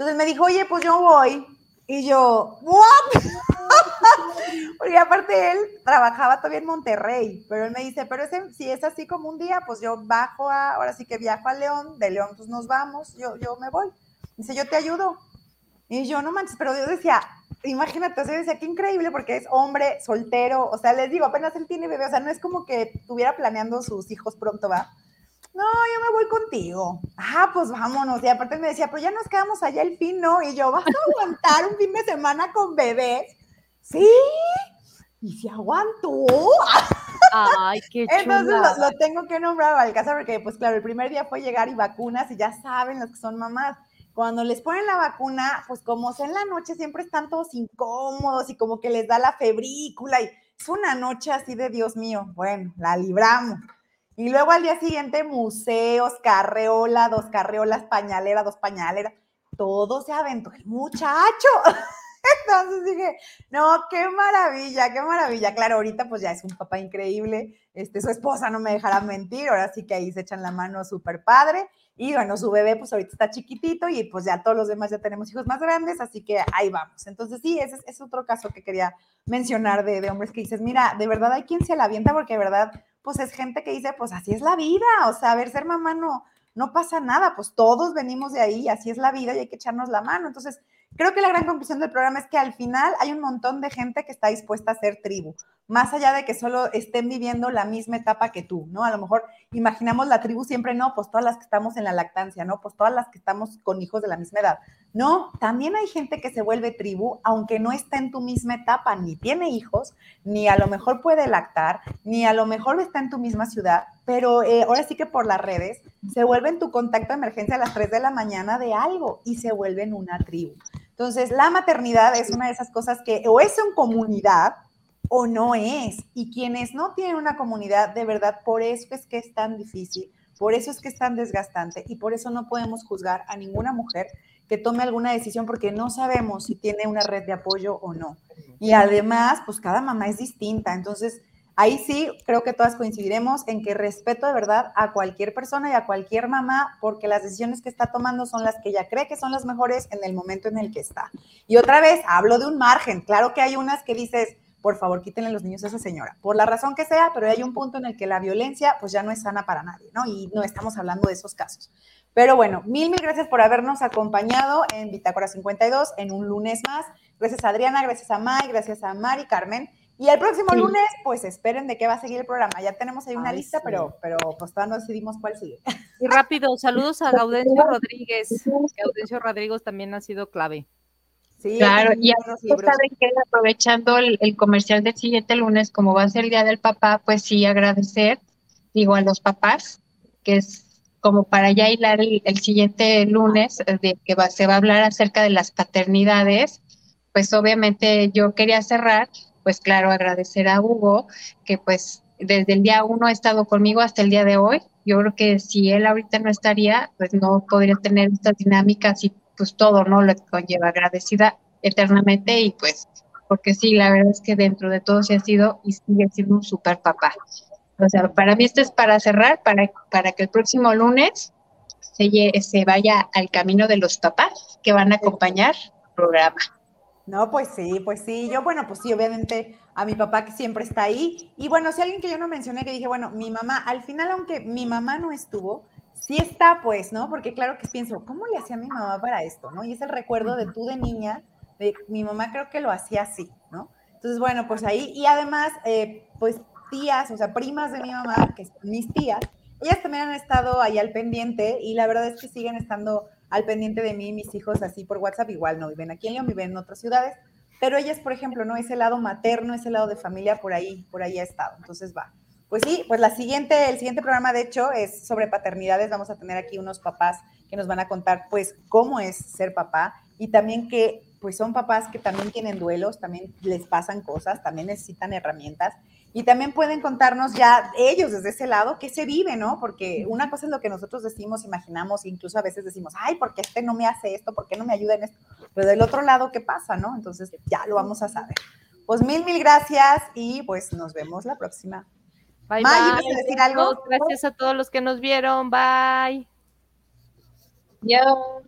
Entonces me dijo, oye, pues yo voy. Y yo, ¿what? Porque aparte él trabajaba todavía en Monterrey, pero él me dice, pero ese, si es así como un día, pues yo bajo a, ahora sí que viajo a León, de León pues nos vamos, yo, yo me voy. Dice, yo te ayudo. Y yo, no manches, pero yo decía, imagínate, o sea, decía, qué increíble porque es hombre, soltero, o sea, les digo, apenas él tiene bebé, o sea, no es como que estuviera planeando sus hijos pronto, va. No, yo me voy contigo. Ah, pues vámonos. Y aparte me decía, pero ya nos quedamos allá el fin, ¿no? Y yo, ¿vas a aguantar un fin de semana con bebés? Sí. Y si aguanto. Ay, qué chula. Entonces lo, lo, tengo que nombrar al casa porque, pues claro, el primer día fue llegar y vacunas y ya saben los que son mamás cuando les ponen la vacuna, pues como sea en la noche siempre están todos incómodos y como que les da la febrícula y es una noche así de Dios mío, bueno, la libramos. Y luego al día siguiente museos, carreola, dos carreolas, pañalera, dos pañaleras, todo se aventó el muchacho. Entonces dije, no, qué maravilla, qué maravilla. Claro, ahorita pues ya es un papá increíble. Este, su esposa no me dejará mentir, ahora sí que ahí se echan la mano súper padre. Y bueno, su bebé pues ahorita está chiquitito y pues ya todos los demás ya tenemos hijos más grandes, así que ahí vamos. Entonces sí, ese es, otro caso que quería mencionar de, de, hombres que dices, mira, de verdad hay quien se la avienta porque de verdad pues es gente que dice, pues así es la vida, o sea, a ver, ser mamá no, no pasa nada, pues todos venimos de ahí, así es la vida y hay que echarnos la mano. Entonces, creo que la gran conclusión del programa es que al final hay un montón de gente que está dispuesta a ser tribu más allá de que solo estén viviendo la misma etapa que tú, ¿no? A lo mejor imaginamos la tribu siempre, no, pues todas las que estamos en la lactancia, ¿no? Pues todas las que estamos con hijos de la misma edad. No, también hay gente que se vuelve tribu, aunque no está en tu misma etapa, ni tiene hijos, ni a lo mejor puede lactar, ni a lo mejor está en tu misma ciudad, pero eh, ahora sí que por las redes se vuelven tu contacto de emergencia a las 3 de la mañana de algo y se vuelven una tribu. Entonces, la maternidad es una de esas cosas que o es en comunidad, o no es. Y quienes no tienen una comunidad, de verdad, por eso es que es tan difícil, por eso es que es tan desgastante y por eso no podemos juzgar a ninguna mujer que tome alguna decisión porque no sabemos si tiene una red de apoyo o no. Y además, pues cada mamá es distinta. Entonces, ahí sí creo que todas coincidiremos en que respeto de verdad a cualquier persona y a cualquier mamá porque las decisiones que está tomando son las que ella cree que son las mejores en el momento en el que está. Y otra vez, hablo de un margen. Claro que hay unas que dices, por favor, quítenle los niños a esa señora, por la razón que sea, pero hay un punto en el que la violencia pues ya no es sana para nadie, ¿no? Y no estamos hablando de esos casos. Pero bueno, mil, mil gracias por habernos acompañado en Bitácora 52 en un lunes más. Gracias a Adriana, gracias a May, gracias a Mari, Carmen. Y el próximo lunes, pues esperen de qué va a seguir el programa. Ya tenemos ahí una lista, pero, pero pues todavía no decidimos cuál sigue. Y rápido, saludos a Gaudencio Rodríguez. Gaudencio Rodríguez también ha sido clave. Sí, claro, y saben que aprovechando el, comercial del siguiente lunes, como va a ser el Día del Papá, pues sí agradecer, digo, a los papás, que es como para ya hilar el, siguiente lunes, eh, de que va, se va a hablar acerca de las paternidades, pues obviamente yo quería cerrar, pues claro, agradecer a Hugo, que pues desde el día uno ha estado conmigo hasta el día de hoy. Yo creo que si él ahorita no estaría, pues no podría tener estas dinámicas y pues todo, ¿no? Lo que conlleva agradecida eternamente y pues, porque sí, la verdad es que dentro de todo se ha sido y sigue siendo un super papá. O sea, para mí esto es para cerrar, para, para que el próximo lunes se, se vaya al camino de los papás que van a acompañar el programa. No, pues sí, pues sí. Yo, bueno, pues sí, obviamente a mi papá que siempre está ahí. Y bueno, si alguien que yo no mencioné, que dije, bueno, mi mamá, al final, aunque mi mamá no estuvo, sí está, pues, ¿no? Porque claro que pienso, ¿cómo le hacía mi mamá para esto, no? Y es el recuerdo de tú de niña, de mi mamá creo que lo hacía así, ¿no? Entonces, bueno, pues ahí, y además, eh, pues tías, o sea, primas de mi mamá, que son mis tías, ellas también han estado ahí al pendiente y la verdad es que siguen estando al pendiente de mí y mis hijos así por WhatsApp, igual no viven aquí en León, viven en otras ciudades, pero ellas, por ejemplo, no, ese lado materno, ese lado de familia, por ahí, por ahí ha estado, entonces va. Pues sí, pues la siguiente, el siguiente programa de hecho es sobre paternidades. Vamos a tener aquí unos papás que nos van a contar pues cómo es ser papá y también que pues son papás que también tienen duelos, también les pasan cosas, también necesitan herramientas y también pueden contarnos ya ellos desde ese lado qué se vive, ¿no? Porque una cosa es lo que nosotros decimos, imaginamos, incluso a veces decimos, ay, ¿por qué este no me hace esto? ¿Por qué no me ayuda en esto? Pero del otro lado, ¿qué pasa, no? Entonces ya lo vamos a saber. Pues mil, mil gracias y pues nos vemos la próxima. Bye, bye. decir algo? Gracias a todos los que nos vieron. Bye. Yo.